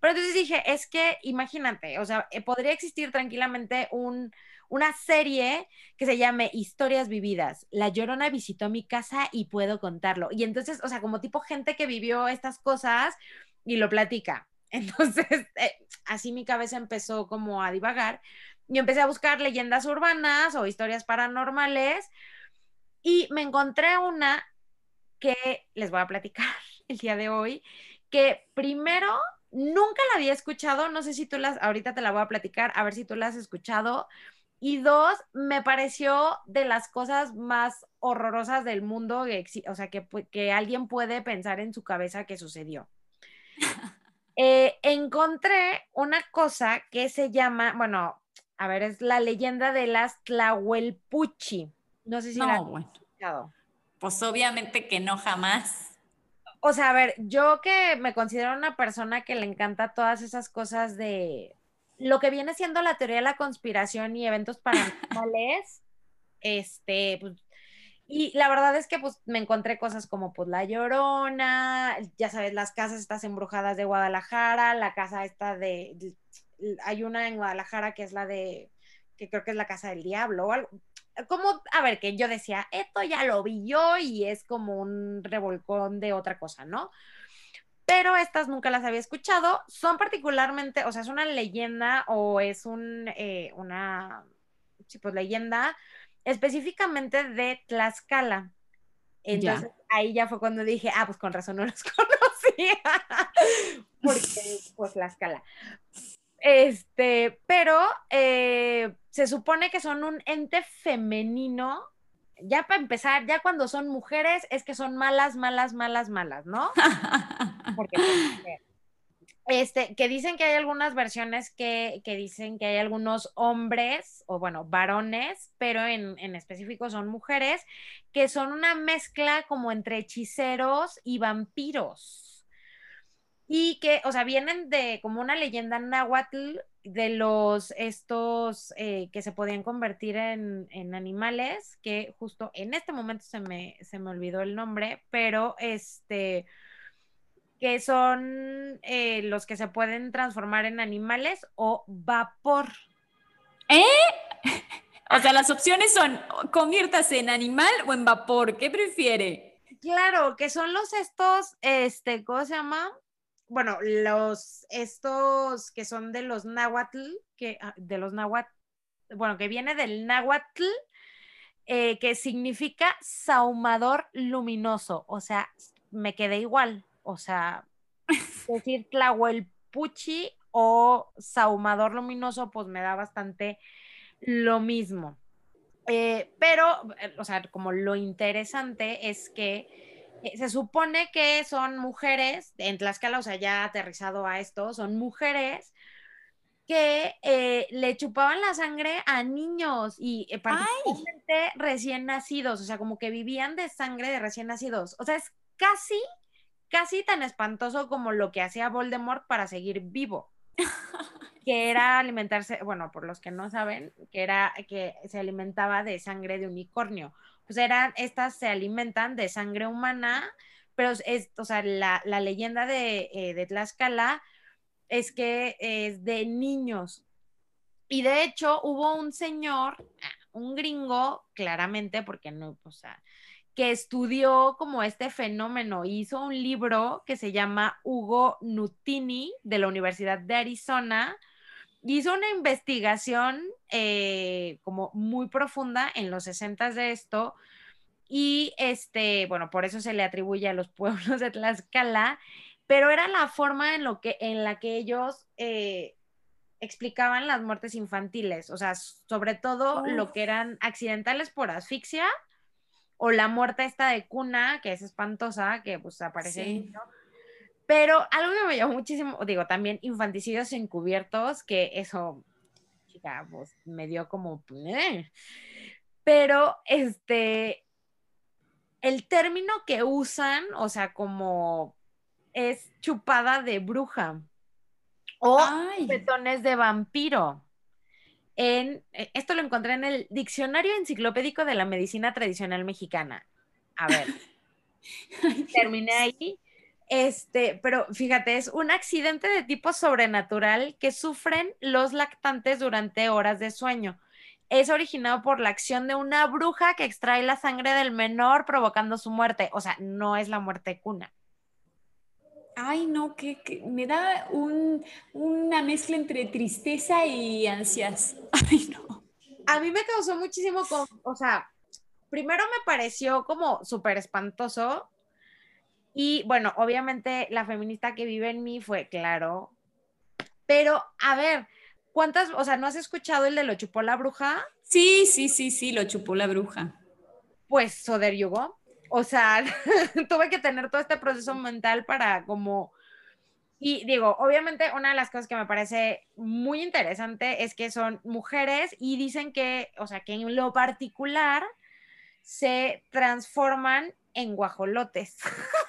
Pero entonces dije, es que imagínate, o sea, eh, podría existir tranquilamente un, una serie que se llame Historias Vividas. La Llorona visitó mi casa y puedo contarlo. Y entonces, o sea, como tipo gente que vivió estas cosas y lo platica. <laughs> Entonces, eh, así mi cabeza empezó como a divagar y empecé a buscar leyendas urbanas o historias paranormales y me encontré una que les voy a platicar <laughs> el día de hoy, que primero nunca la había escuchado, no sé si tú las, ahorita te la voy a platicar, a ver si tú la has escuchado. Y dos, me pareció de las cosas más horrorosas del mundo, o sea, que, que alguien puede pensar en su cabeza que sucedió. <laughs> Eh, encontré una cosa que se llama, bueno, a ver, es la leyenda de las Tlahuelpuchi. No sé si la has escuchado. Pues obviamente que no jamás. O sea, a ver, yo que me considero una persona que le encanta todas esas cosas de lo que viene siendo la teoría de la conspiración y eventos paranormales, <laughs> este, pues, y la verdad es que pues me encontré cosas como pues La Llorona, ya sabes, las casas estas embrujadas de Guadalajara, la casa esta de hay una en Guadalajara que es la de, que creo que es la Casa del Diablo o algo. Como, a ver, que yo decía, esto ya lo vi yo y es como un revolcón de otra cosa, ¿no? Pero estas nunca las había escuchado. Son particularmente, o sea, es una leyenda o es un, eh, una, sí, pues leyenda específicamente de Tlaxcala. Entonces ahí ya fue cuando dije, ah, pues con razón no los <laughs> conocía, porque pues Tlaxcala. Este, pero eh, se supone que son un ente femenino ya para empezar, ya cuando son mujeres es que son malas, malas, malas, malas, ¿no? <laughs> Porque este, que dicen que hay algunas versiones que, dicen que hay algunos hombres, o bueno, varones, pero en, en, específico son mujeres, que son una mezcla como entre hechiceros y vampiros. Y que, o sea, vienen de como una leyenda náhuatl de los estos eh, que se podían convertir en, en, animales, que justo en este momento se me, se me olvidó el nombre, pero este que son eh, los que se pueden transformar en animales o vapor. ¿Eh? <laughs> O sea, las opciones son conviértase en animal o en vapor. ¿Qué prefiere? Claro, que son los estos, este, ¿cómo se llama? Bueno, los estos que son de los náhuatl, que ah, de los náhuatl, bueno, que viene del náhuatl, eh, que significa saumador luminoso. O sea, me quedé igual o sea, <laughs> decir Tlahuelpuchi o Saumador Luminoso, pues me da bastante lo mismo. Eh, pero, eh, o sea, como lo interesante es que se supone que son mujeres, en Tlaxcala, o sea, ya aterrizado a esto, son mujeres que le chupaban la sangre a niños y particularmente recién nacidos, o sea, como que vivían de sangre de recién nacidos. O sea, es casi casi tan espantoso como lo que hacía Voldemort para seguir vivo, <laughs> que era alimentarse, bueno, por los que no saben, que era que se alimentaba de sangre de unicornio. Pues eran, estas se alimentan de sangre humana, pero es, o sea, la, leyenda de, eh, de Tlaxcala es que es de niños. Y de hecho hubo un señor, un gringo, claramente, porque no, o sea, que estudió como este fenómeno. Hizo un libro que se llama Hugo Nutini de la Universidad de Arizona. Hizo una investigación eh, como muy profunda en los 60 de esto y este, bueno, por eso se le atribuye a los <laughs> pueblos de Tlaxcala, pero era la forma en, lo que, en la que ellos eh, explicaban las muertes infantiles, o sea, sobre todo lo que eran accidentales por asfixia o la muerte esta de cuna, que es espantosa, que pues aparece Pero algo que me llamó muchísimo, digo, también infanticidios encubiertos, que eso, chica, pues me dio como... Pero, este, el término que usan, o sea, como es chupada de bruja o petones de vampiro. En, eh, esto lo encontré en el Diccionario Enciclopédico de la Medicina Tradicional Mexicana. A ver, <laughs> terminé ahí. Este, pero fíjate, es un accidente de tipo sobrenatural que sufren los lactantes durante horas de sueño. Es originado por la acción de una bruja que extrae la sangre del menor provocando su muerte. O sea, no es la muerte cuna. Ay, no, que, me da una mezcla entre tristeza y ansias. <laughs> Ay, no. A mí me causó muchísimo, o sea, primero me pareció como súper espantoso. Y bueno, obviamente la feminista que vive en mí fue, claro. Pero, a ver, ¿cuántas, o sea, ¿no has escuchado el de lo chupó la bruja? Sí, sí, sí, sí, lo chupó la bruja. Pues Soder Yugo. O sea, <laughs> tuve que tener todo este proceso mental para como... Y digo, obviamente una de las cosas que me parece muy interesante es que son mujeres y dicen que, o sea, que en lo particular se transforman en guajolotes. <laughs>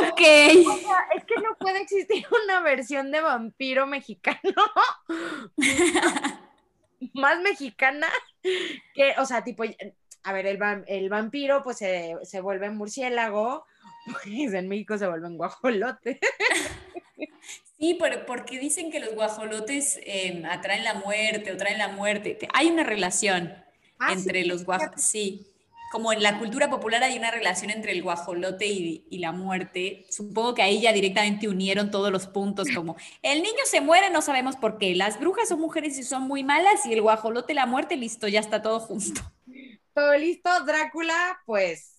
Ok. O sea, <laughs> es que no puede existir una versión de vampiro mexicano <laughs> más mexicana que, o sea, tipo, a ver, el, vampiro pues se, se vuelve murciélago, pues en México se vuelven guajolotes. Sí, porque dicen que los guajolotes em, atraen la muerte o traen la muerte. Hay una relación ah, entre los guajolotes. Sí, como en la cultura popular hay una relación entre el guajolote y, y, la muerte. Supongo que ahí ya directamente unieron todos los puntos, <laughs> como el niño se muere, no sabemos por qué. Las brujas son mujeres y son muy malas, y el guajolote, la muerte, listo, ya está todo junto todo listo, Drácula, pues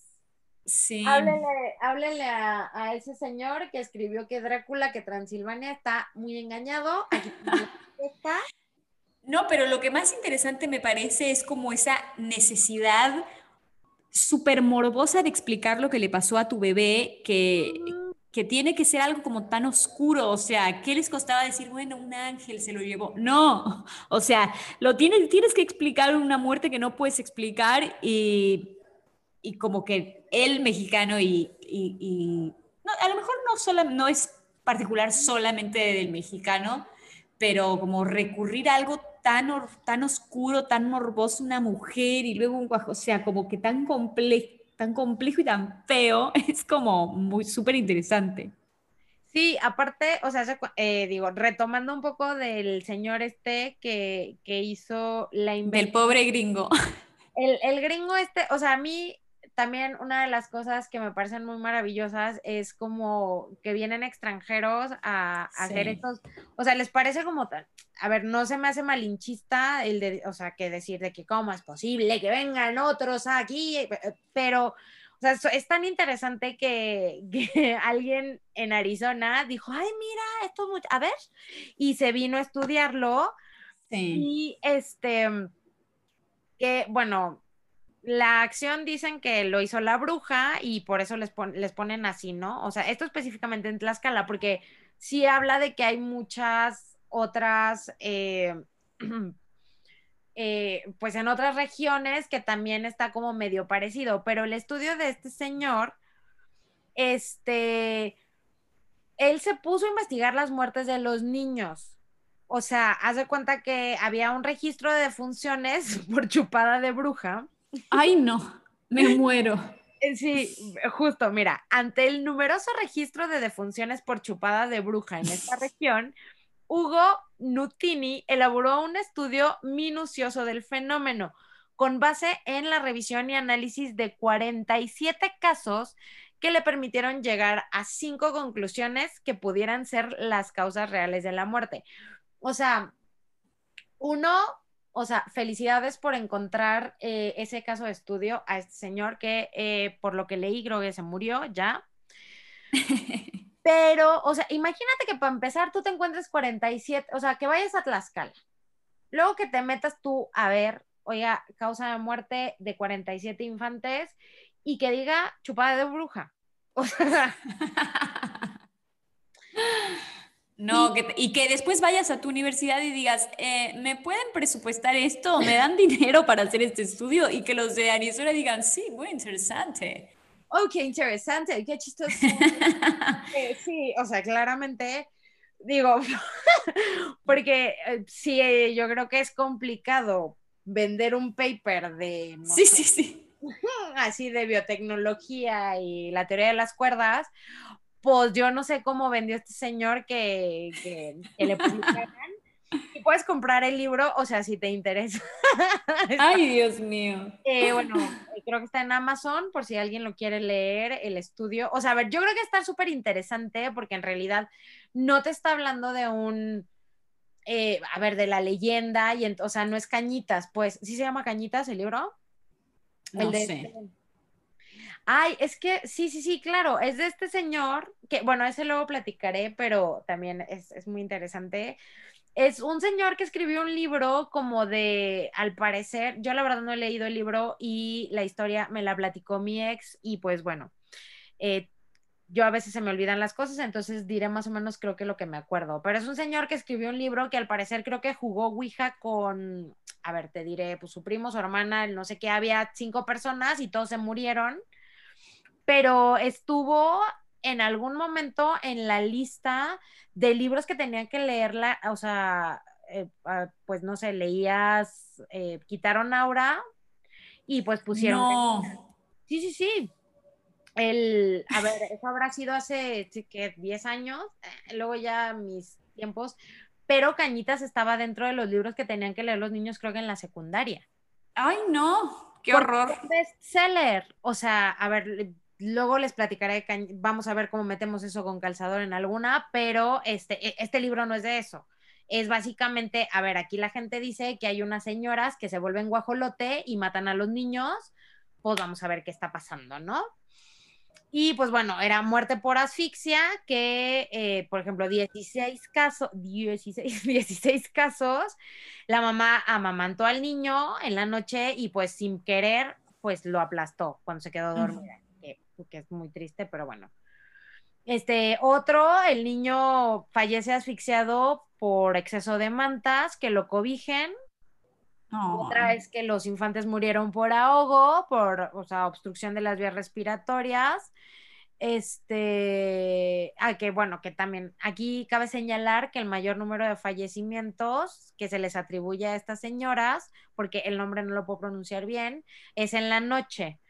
Sí. Háblenle, a, ese señor que escribió que Drácula, que Transilvania está muy engañado. <laughs> No, pero lo que más interesante me parece es como esa necesidad súper morbosa de explicar lo que le pasó a tu bebé, que, que tiene que ser algo como tan oscuro, o sea, ¿qué les costaba decir, bueno, un ángel se lo llevó? No, <laughs> o sea, lo tienes, tienes que explicar una muerte que no puedes explicar y, y como que el mexicano y, y, no, a lo mejor no, solo, no es particular solamente del mexicano, pero como recurrir a algo tan, tan oscuro, tan morboso, una mujer y luego un guajo, o sea, como que tan complejo tan complejo y tan feo, <laughs> es como muy súper interesante. Sí, aparte, o sea, eh, digo, retomando un poco del señor este que, que hizo la Del pobre gringo. <laughs> El, el, gringo este, o sea, a mí también una de las cosas que me parecen muy maravillosas es como que vienen extranjeros a, hacer estos, o sea, les parece como tal, a ver, no se me hace malinchista el de, o sea, que decir de que cómo es posible que vengan otros aquí, eh, pero, o sea, es tan interesante que, <laughs> que alguien en Arizona dijo, ay, mira, esto es mucho, a ver, y se vino a estudiarlo. Sí. Y este, que bueno, la acción dicen que lo hizo la bruja y por eso les, les ponen así, ¿no? O sea, esto específicamente en Tlaxcala, porque sí habla de que hay muchas otras, eh, <clears throat> eh, pues en otras regiones que también está como medio parecido, pero el estudio de este señor, este, él se puso a investigar las muertes de los niños. O sea, haz de cuenta que había un registro de defunciones <laughs> por chupada de bruja Ay, no, me muero. Eh, sí, justo, mira, ante el numeroso registro de defunciones por chupada de bruja en esta <laughs> región, Hugo Nutini elaboró un estudio minucioso del fenómeno con base en la revisión y análisis de 47 casos que le permitieron llegar a cinco conclusiones que pudieran ser las causas reales de la muerte. O sea, uno, o sea, felicidades por encontrar eh, ese caso de estudio a este señor que eh, por lo que leí creo que se murió ya. <laughs> Pero, o sea, imagínate que para empezar tú te encuentres 47, o sea, que vayas a Tlaxcala. Luego que te metas tú a ver, oiga, causa de muerte de 47 infantes y que diga chupada de bruja. <laughs> O sea, <laughs> No, y que después vayas a tu universidad y digas, eh, ¿me pueden presupuestar esto? ¿Me dan <laughs> dinero para hacer este estudio? Y que los de Arizona digan, sí, muy interesante. Oh, qué interesante, qué chistoso. <laughs> Eh, sí, o sea, claramente, digo, <laughs> porque eh, sí, yo creo que es complicado vender un paper de... sí, sí, sí. Así de biotecnología y la teoría de las cuerdas, pues yo no sé cómo vendió este señor que, que, le publicaran. Y puedes comprar el libro, o sea, si te interesa. <laughs> Ay, Dios mío. Eh, bueno, creo que está en Amazon por si alguien lo quiere leer, el estudio. O sea, a ver, yo creo que está súper interesante porque en realidad no te está hablando de un, eh, a ver, de la leyenda, y o sea, no es Cañitas, pues, ¿sí se llama Cañitas el libro? No sé. Ay, es que sí, sí, sí, claro, es de este señor, que bueno, ese luego platicaré, pero también es, muy interesante. Es un señor que escribió un libro como de, al parecer, yo la verdad no he leído el libro y la historia me la platicó mi ex y pues bueno, eh, yo a veces se me olvidan las cosas, entonces diré más o menos creo que lo que me acuerdo. Pero es un señor que escribió un libro que al parecer creo que jugó Ouija con, a ver, te diré, pues su primo, su hermana, no sé qué, había cinco personas y todos se murieron pero estuvo en algún momento en la lista de libros que tenían que leerla, o sea, eh, ah, pues no sé, leías, eh, quitaron Aura y pues pusieron... No. Sí, sí, sí. El, a ver, eso habrá sido hace, ¿qué? 10 años, eh, luego ya mis tiempos, pero Cañitas estaba dentro de los libros que tenían que leer los niños, creo que en la secundaria. Ay, no, qué horror. Bestseller, o sea, a ver, Luego les platicaré, vamos a ver cómo metemos eso con calzador en alguna, pero este, e, este libro no es de eso. Es básicamente, a ver, aquí la gente dice que hay unas señoras que se vuelven guajolote y matan a los niños, pues vamos a ver qué está pasando, ¿no? Y pues bueno, era muerte por asfixia, que eh, por ejemplo, 16 casos, 16, 16 casos, la mamá amamantó al niño en la noche y pues sin querer pues lo aplastó cuando se quedó dormida, que, es muy triste, pero bueno. Este, otro, el niño fallece asfixiado por exceso de mantas que lo cobijen. Otra es que los infantes murieron por ahogo, por, o sea, obstrucción de las vías respiratorias. Este, ah, que bueno, que también aquí cabe señalar que el mayor número de fallecimientos que se les atribuye a estas señoras, porque el nombre no lo puedo pronunciar bien, es en la noche,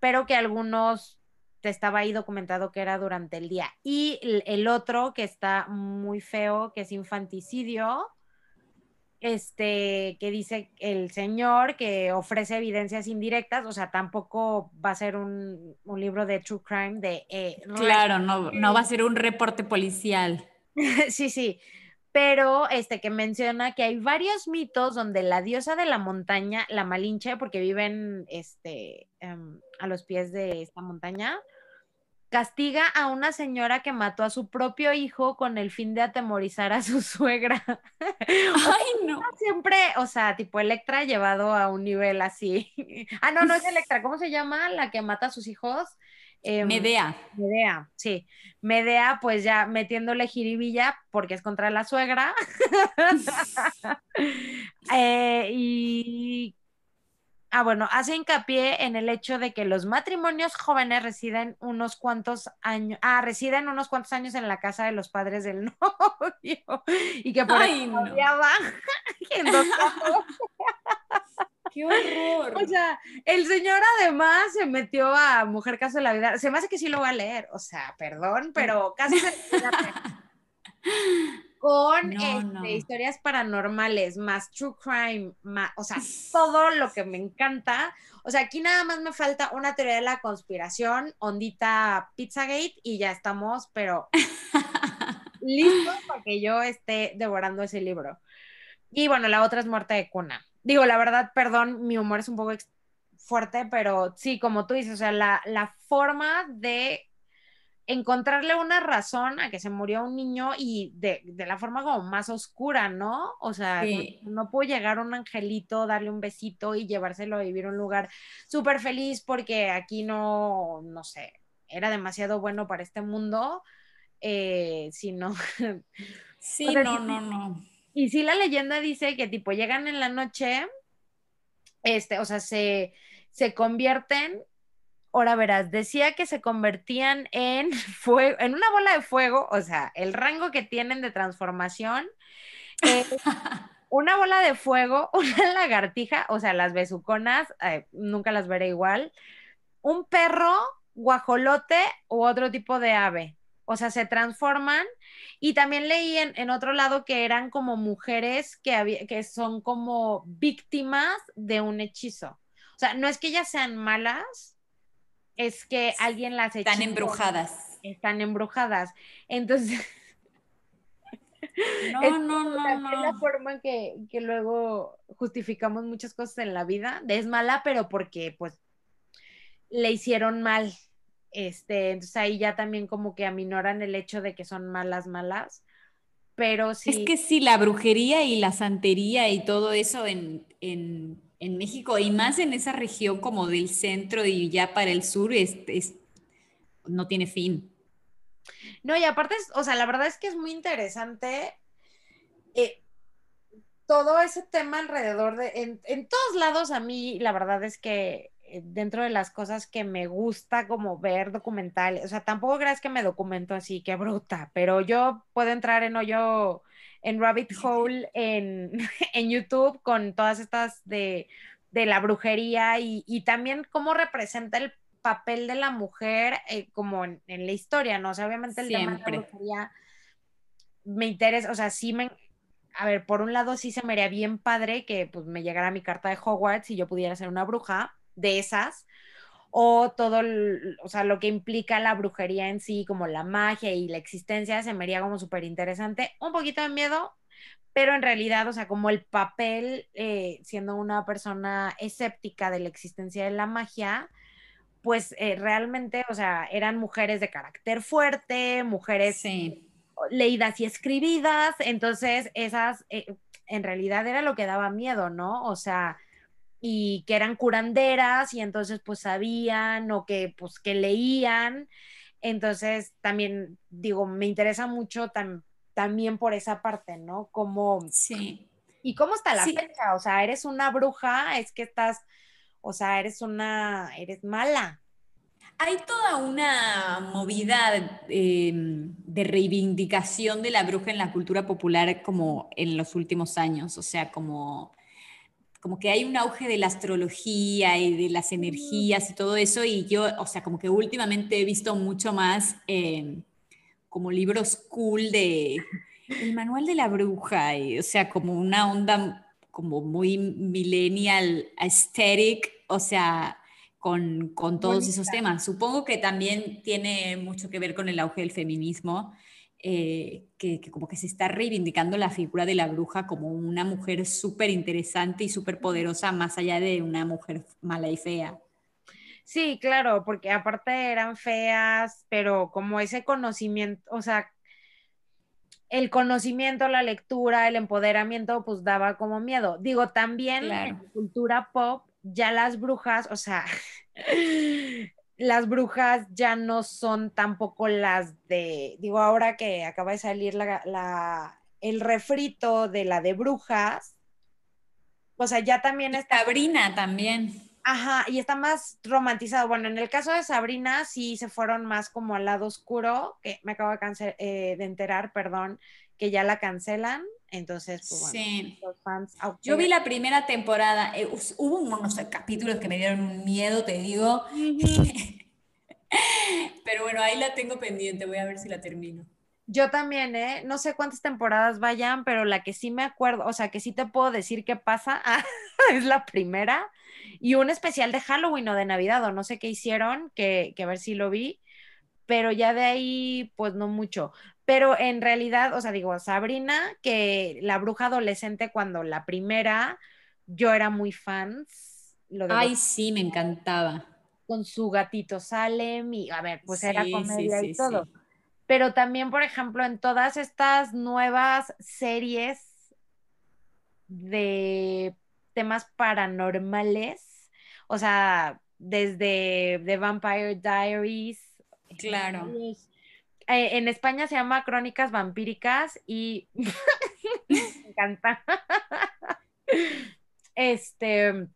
pero que algunos estaba ahí documentado que era durante el día. Y el otro que está muy feo, que es infanticidio, este, que dice el señor que ofrece evidencias indirectas, o sea, tampoco va a ser un, libro de true crime de... Eh, claro, no, no va a ser un reporte policial. <laughs> sí, sí, pero este que menciona que hay varios mitos donde la diosa de la montaña, la Malinche, porque viven este, em, a los pies de esta montaña, castiga a una señora que mató a su propio hijo con el fin de atemorizar a su <laughs> suegra. Ay, no. Siempre, o sea, tipo Electra llevado a un nivel así. <laughs> ah, no, no es <laughs> Electra, ¿cómo se llama la que mata a sus hijos? Em, Medea. Medea, sí. Medea, pues ya metiéndole jiribilla porque es contra la suegra. <laughs> Eh, y Ah, bueno, hace hincapié en el hecho de que los matrimonios jóvenes residen unos cuantos años, ah, residen unos cuantos años en la casa de los padres del <laughs> novio y que por ahí no. <laughs> ¡Qué <laughs> horror! O sea, el señor además se metió a Mujer Caso de la Vida. Se me hace que sí lo va a leer. O sea, perdón, pero casi se <laughs> con este, historias paranormales, más true crime, más, o sea, <laughs> todo lo que me encanta. O sea, aquí nada más me falta una teoría de la conspiración, ondita Pizzagate, y ya estamos, pero listos para que yo esté devorando ese libro. Y bueno, la otra es Muerte de Cuna. Digo, la verdad, perdón, mi humor es un poco fuerte, pero sí, como tú dices, o sea, la, la forma de encontrarle una razón a que se murió un niño y de, la forma como más oscura, ¿no? O sea, no, puedo llegar un angelito, darle un besito y llevárselo a vivir un lugar súper feliz porque aquí no, no sé, era demasiado bueno para este mundo, eh, si no... <laughs> Sí, no, no, no. Y sí la leyenda dice que tipo llegan en la noche, este, o sea, se, se convierten Ahora verás, decía que se convertían en <laughs> fuego, en una bola de fuego, o sea, el rango que tienen de transformación. <laughs> una bola de fuego, <laughs> una lagartija, o sea, las besuconas, eh, nunca las veré igual. Un perro, guajolote u otro tipo de ave. O sea, se transforman. Y también leí en, en otro lado que eran como mujeres que, que son como víctimas de un hechizo. O sea, no es que ellas sean malas, es que alguien las Están embrujadas. Están embrujadas. Entonces. No, no, no, no. Es la forma en que, que, luego justificamos muchas cosas en la vida. Es mala, pero porque pues le hicieron mal. Este, entonces ahí ya también como que aminoran el hecho de que son malas, malas. Pero sí. Es que sí, la brujería y la santería y todo eso en, en en México y más en esa región como del centro y ya para el sur es, no tiene fin. No, y aparte, o sea, la verdad es que es muy interesante eh, todo ese tema alrededor de, en, en, todos lados a mí, la verdad es que dentro de las cosas que me gusta como ver documentales, o sea, tampoco creas que me documento así, que bruta, pero yo puedo entrar en hoyo en Rabbit Hole en, <laughs> en YouTube con todas estas de, de la brujería y, y, también cómo representa el papel de la mujer eh, como en, la historia, ¿no? O sea, obviamente el tema de la brujería me interesa, o sea, sí me, a ver, por un lado sí se me haría bien padre que pues me llegara mi carta de Hogwarts y yo pudiera ser una bruja de esas, o todo, o sea, lo que implica la brujería en sí, como la magia y la existencia, se me haría como súper interesante. Un poquito de miedo, pero en realidad, o sea, como el papel, eh, siendo una persona escéptica de la existencia de la magia, pues eh, realmente, o sea, eran mujeres de carácter fuerte, mujeres leídas y escribidas, entonces esas, eh, en realidad era lo que daba miedo, ¿no? O sea, y que eran curanderas y entonces pues sabían o que pues que leían. Entonces también digo, me interesa mucho también por esa parte, ¿no? Como... Sí. ¿Y cómo está la fecha? O sea, eres una bruja, es que estás, o sea, eres una, eres mala. Hay toda una movida em, de reivindicación de la bruja en la cultura popular como en los últimos años, o sea, como como que hay un auge de la astrología y de las energías y todo eso, y yo, o sea, como que últimamente he visto mucho más em, como libros cool de el manual de la bruja, y, o sea, como una onda como muy millennial, aesthetic, o sea, con, con todos esos temas. Supongo que también tiene mucho que ver con el auge del feminismo eh, que, como que se está reivindicando la figura de la bruja como una mujer súper interesante y súper poderosa, más allá de una mujer mala y fea. Sí, claro, porque aparte eran feas, pero como ese conocimiento, o sea, el conocimiento, la lectura, el empoderamiento, pues daba como miedo. Digo, también en la cultura pop, ya las brujas, o sea, <laughs> las brujas ya no son tampoco las de, digo, ahora que acaba de salir la, el refrito de la de brujas, o sea, ya también está... Sabrina también. Ajá, y está más romantizado. Bueno, en el caso de Sabrina sí se fueron más como al lado oscuro, que me acabo de, eh, de enterar, perdón, que ya la cancelan. Entonces, pues bueno, sí. los fans. Yo vi la primera temporada, eh, hubo unos capítulos que me dieron un miedo, te digo. <laughs> Pero bueno, ahí la tengo pendiente, voy a ver si la termino. Yo también, ¿eh? No sé cuántas temporadas vayan, pero la que sí me acuerdo, o sea, que sí te puedo decir qué pasa, <laughs> es la primera. Y un especial de Halloween o de Navidad, o no sé qué hicieron, que, que a ver si lo vi, pero ya de ahí, pues no mucho. Pero en realidad, o sea, digo, Sabrina, que la bruja adolescente cuando la primera, yo era muy fans. Ay, sí, me encantaba. Con su gatito Salem y, a ver, pues era comedia y todo. Pero también, por ejemplo, en todas estas nuevas series de temas paranormales, o sea, desde The Vampire Diaries. Claro. Eh, en España se llama Crónicas Vampíricas y <laughs> me encanta. este,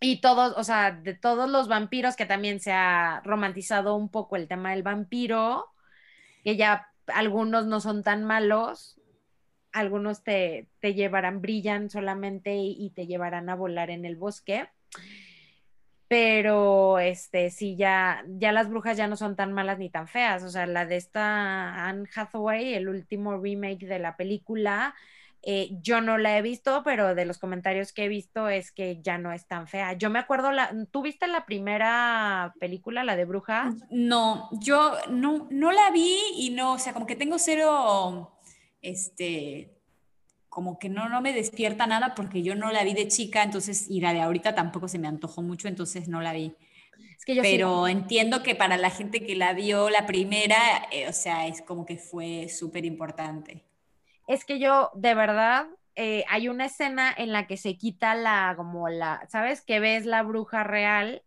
y todos, o sea, de todos los vampiros, que también se ha romantizado un poco el tema del vampiro, que ya algunos no son tan malos, algunos te, llevarán, brillan solamente y te llevarán a volar en el bosque pero este sí ya ya las brujas ya no son tan malas ni tan feas, o sea, la de esta Anne Hathaway, el último remake de la película, eh, yo no la he visto, pero de los comentarios que he visto es que ya no es tan fea. Yo me acuerdo, la, ¿tú viste la primera película, la de brujas? No, yo no, no la vi y no, o sea, como que tengo cero, este, como que no, no me despierta nada porque yo no la vi de chica, entonces, y la de ahorita tampoco se me antojó mucho, entonces no la vi. Es que yo Pero entiendo que para la gente que la vio la primera, eh, o sea, es como que fue súper importante. Es que yo, de verdad, eh, hay una escena en la que se quita la, como la, ¿sabes? Que ves la bruja real.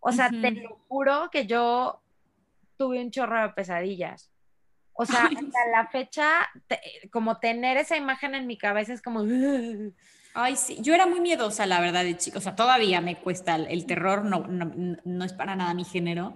O sea, te lo juro que yo tuve un chorro de pesadillas. O sea, hasta la fecha, como tener esa imagen en mi cabeza es como... Ay, sí, yo era muy miedosa, la verdad, de chico. O sea, todavía me cuesta el, terror, no, no, es para nada mi género.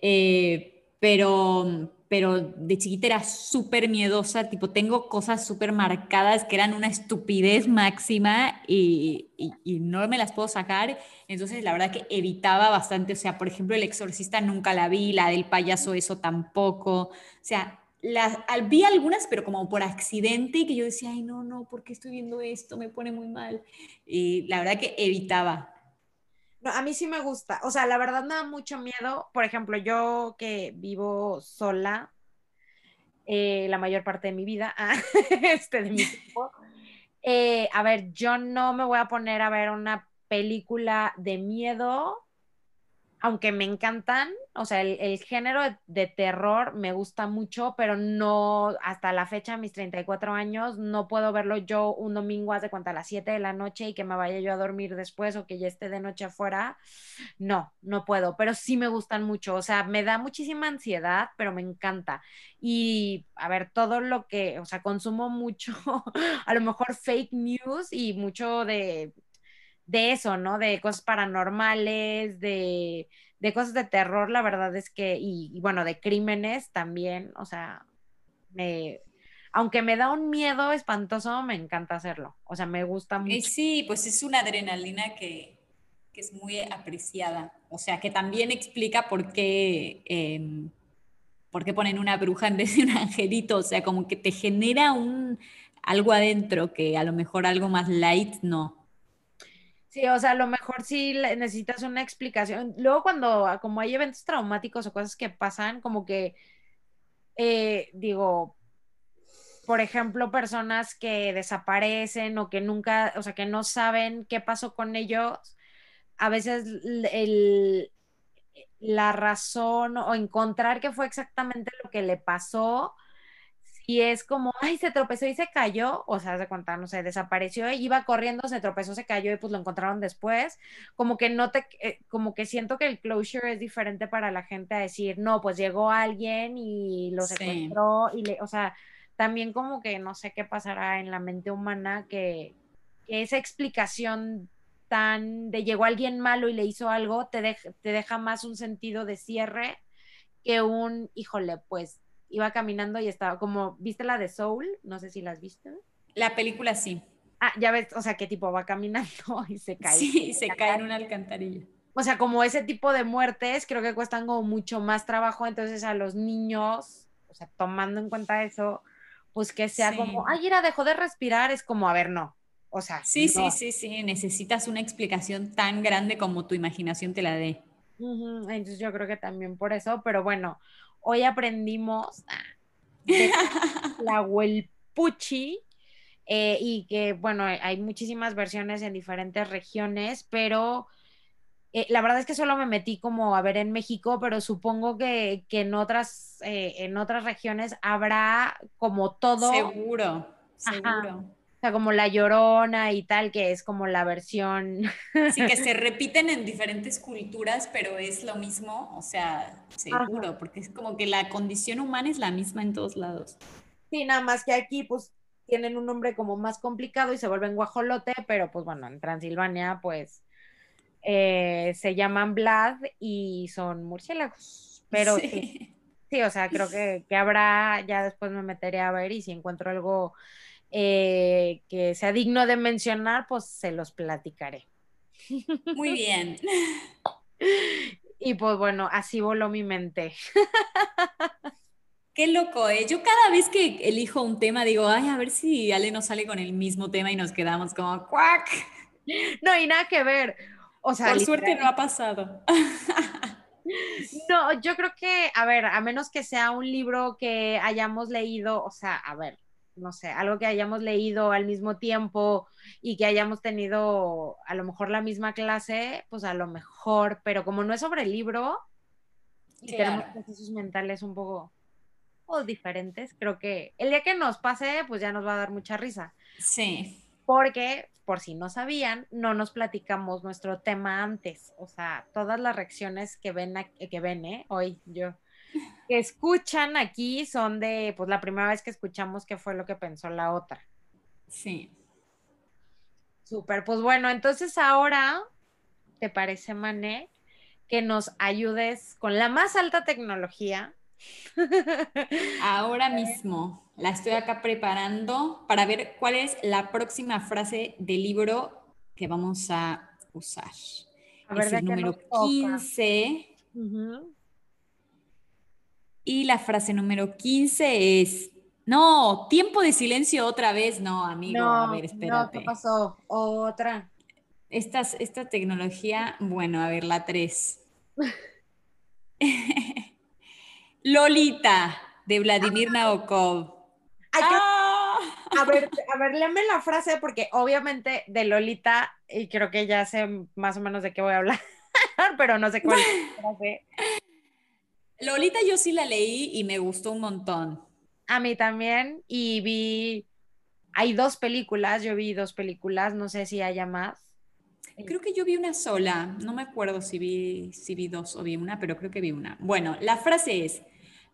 Eh, pero, pero de chiquita era súper miedosa, tipo, tengo cosas súper marcadas que eran una estupidez máxima y, y, y, no me las puedo sacar. Entonces, la verdad que evitaba bastante, o sea, por ejemplo, El Exorcista nunca la vi, la del payaso eso tampoco. O sea, las, vi algunas, pero como por accidente, que yo decía, ay, no, no, ¿por qué estoy viendo esto? Me pone muy mal. Y la verdad que evitaba. No, a mí sí me gusta. O sea, la verdad me da mucho miedo. Por ejemplo, yo que vivo sola eh, la mayor parte de mi vida, <laughs> este, de mi <laughs> tiempo. Eh, a ver, yo no me voy a poner a ver una película de miedo aunque me encantan, o sea, el, género de, terror me gusta mucho, pero no, hasta la fecha, mis 34 años, no puedo verlo yo un domingo hace cuenta a las 7 de la noche y que me vaya yo a dormir después o que ya esté de noche afuera. No, no puedo, pero sí me gustan mucho, o sea, me da muchísima ansiedad, pero me encanta. Y a ver, todo lo que, o sea, consumo mucho, <laughs> a lo mejor fake news y mucho de de eso, ¿no? De cosas paranormales, de, cosas de terror, la verdad es que, y, bueno, de crímenes también, o sea, me, aunque me da un miedo espantoso, me encanta hacerlo, o sea, me gusta mucho. Sí, pues es una adrenalina que, es muy apreciada, o sea, que también explica por qué... Em, por qué ponen una bruja en vez de un angelito, o sea, como que te genera un algo adentro que a lo mejor algo más light no. Sí, o sea, a lo mejor sí necesitas una explicación. Luego cuando, ah, como hay eventos traumáticos o cosas que pasan, como que, eh, digo, por ejemplo, personas que desaparecen o que nunca, o sea, que no saben qué pasó con ellos, a veces el, la razón o encontrar qué fue exactamente lo que le pasó, y es como, ay, se tropezó y se cayó, o sea, se cuenta, no sé, desapareció, iba corriendo, se tropezó, se cayó y pues lo encontraron después, como que no te, eh, como que siento que el closure es diferente para la gente a decir, no, pues llegó alguien y lo secuestró y le, o sea, también como que no sé qué pasará en la mente humana que, esa explicación tan de llegó alguien malo y le hizo algo, te, te deja más un sentido de cierre que un, híjole, pues iba caminando y estaba como, ¿viste la de Soul? No sé si la has visto. La película sí. Ah, ya ves, o sea, qué tipo va caminando <laughs> y se cae. Sí, se cae en una alcantarilla. O sea, como ese tipo de muertes creo que cuestan como mucho más trabajo, entonces a los niños, o sea, tomando en cuenta eso, pues que sea como, ay, Ira, dejó de respirar, es como, a ver, no. O sea, sí, sí, sí, sí, necesitas una explicación tan grande como tu imaginación te la dé. Entonces yo creo que también por eso, pero bueno, Hoy aprendimos <laughs> la huelpuchi eh, y que, bueno, hay muchísimas versiones en diferentes regiones, pero eh, la verdad es que solo me metí como a ver en México, pero supongo que, en, otras, eh, en otras regiones habrá como todo. Seguro, seguro. O sea, como La Llorona y tal, que es como la versión. Sí, que se <laughs> repiten en diferentes culturas, pero es lo mismo, o sea, seguro, porque es como que la condición humana es la misma en todos lados. Sí, nada más que aquí, pues, tienen un nombre como más complicado y se vuelven guajolote, pero pues bueno, en Transilvania, pues, eh, se llaman Vlad y son murciélagos. Pero sí. sí, o sea, creo que, que habrá, ya después me meteré a ver y si encuentro algo eh, que sea digno de mencionar, pues se los platicaré. Muy bien. <laughs> Y pues bueno, así voló mi mente. Qué loco, ¿eh? Yo cada vez que elijo un tema digo, ay, a ver si Ale nos sale con el mismo tema y nos quedamos como, ¡cuac! No, hay nada que ver. O sea, Por suerte no ha pasado. No, yo creo que, a ver, a menos que sea un libro que hayamos leído, o sea, a ver, no sé, algo que hayamos leído al mismo tiempo y que hayamos tenido a lo mejor la misma clase, pues a lo mejor, pero como no es sobre el libro y tenemos procesos mentales un poco diferentes, creo que el día que nos pase, pues ya nos va a dar mucha risa. Sí. Porque, por si no sabían, no nos platicamos nuestro tema antes. O sea, todas las reacciones que ven, que ven, ¿eh? Hoy yo que escuchan aquí son de, pues la primera vez que escuchamos qué fue lo que pensó la otra. Sí. Súper, pues bueno, entonces ahora, ¿te parece, Mané, que nos ayudes con la más alta tecnología? Ahora mismo la estoy acá preparando para ver cuál es la próxima frase del libro que vamos a usar. A ver, es el número 15. Y la frase número 15 es, no, tiempo de silencio otra vez, no, amigo, a ver, espérate. No, ¿qué pasó? Otra. Esta, esta tecnología, bueno, a ver, la 3. <laughs> Lolita, de Vladimir Nabokov. ¡Ah! A ver, a ver, léeme la frase porque obviamente de Lolita, y creo que ya sé más o menos de qué voy a hablar. <laughs> pero no sé cuál. Lolita yo sí la leí y me gustó un montón. A mí también, y vi, hay dos películas, yo vi dos películas, no sé si haya más. Creo que yo vi una sola, no me acuerdo si vi, si vi dos o vi una, pero creo que vi una. Bueno, la frase es,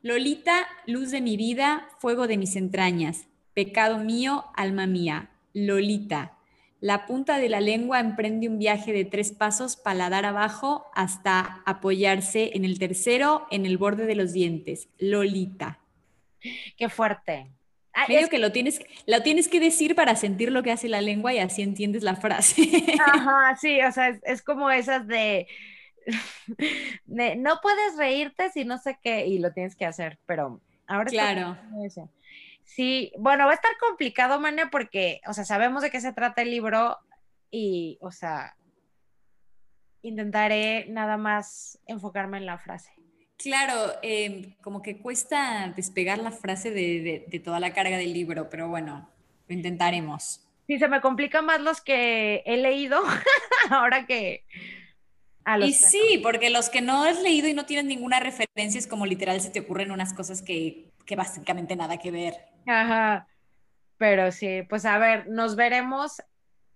Lolita, luz de mi vida, fuego de mis entrañas, pecado mío, alma mía. Lolita, la punta de la lengua emprende un viaje de tres pasos paladar abajo hasta apoyarse en el tercero en el borde de los dientes. Lolita. Qué fuerte. Ah, Medio que lo tienes, lo tienes que decir para sentir lo que hace la lengua y así entiendes la frase. Ajá, <laughs> sí, o sea, es, como esas <laughs> de, no puedes reírte si no sé qué, y lo tienes que hacer, pero ahora claro. Sí, bueno, va a estar complicado, Mane, porque, o sea, sabemos de qué se trata el libro y, o sea, intentaré nada más enfocarme en la frase. Claro, em, como que cuesta despegar la frase de, toda la carga del libro, pero bueno, lo intentaremos. Sí, se me complican más los que he leído <laughs> ahora que... y sí, porque los que no has leído y no tienes ninguna referencia es como literal se te ocurren unas cosas que, que básicamente nada que ver. Ajá. Pero sí, pues a ver, nos veremos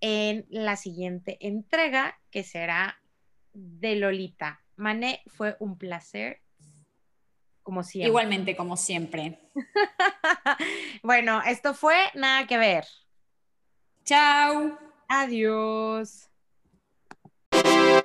en la siguiente entrega que será de Lolita. Mané, fue un placer como siempre. Igualmente, como siempre. <laughs> bueno, esto fue Nada que ver. Chao. Adiós.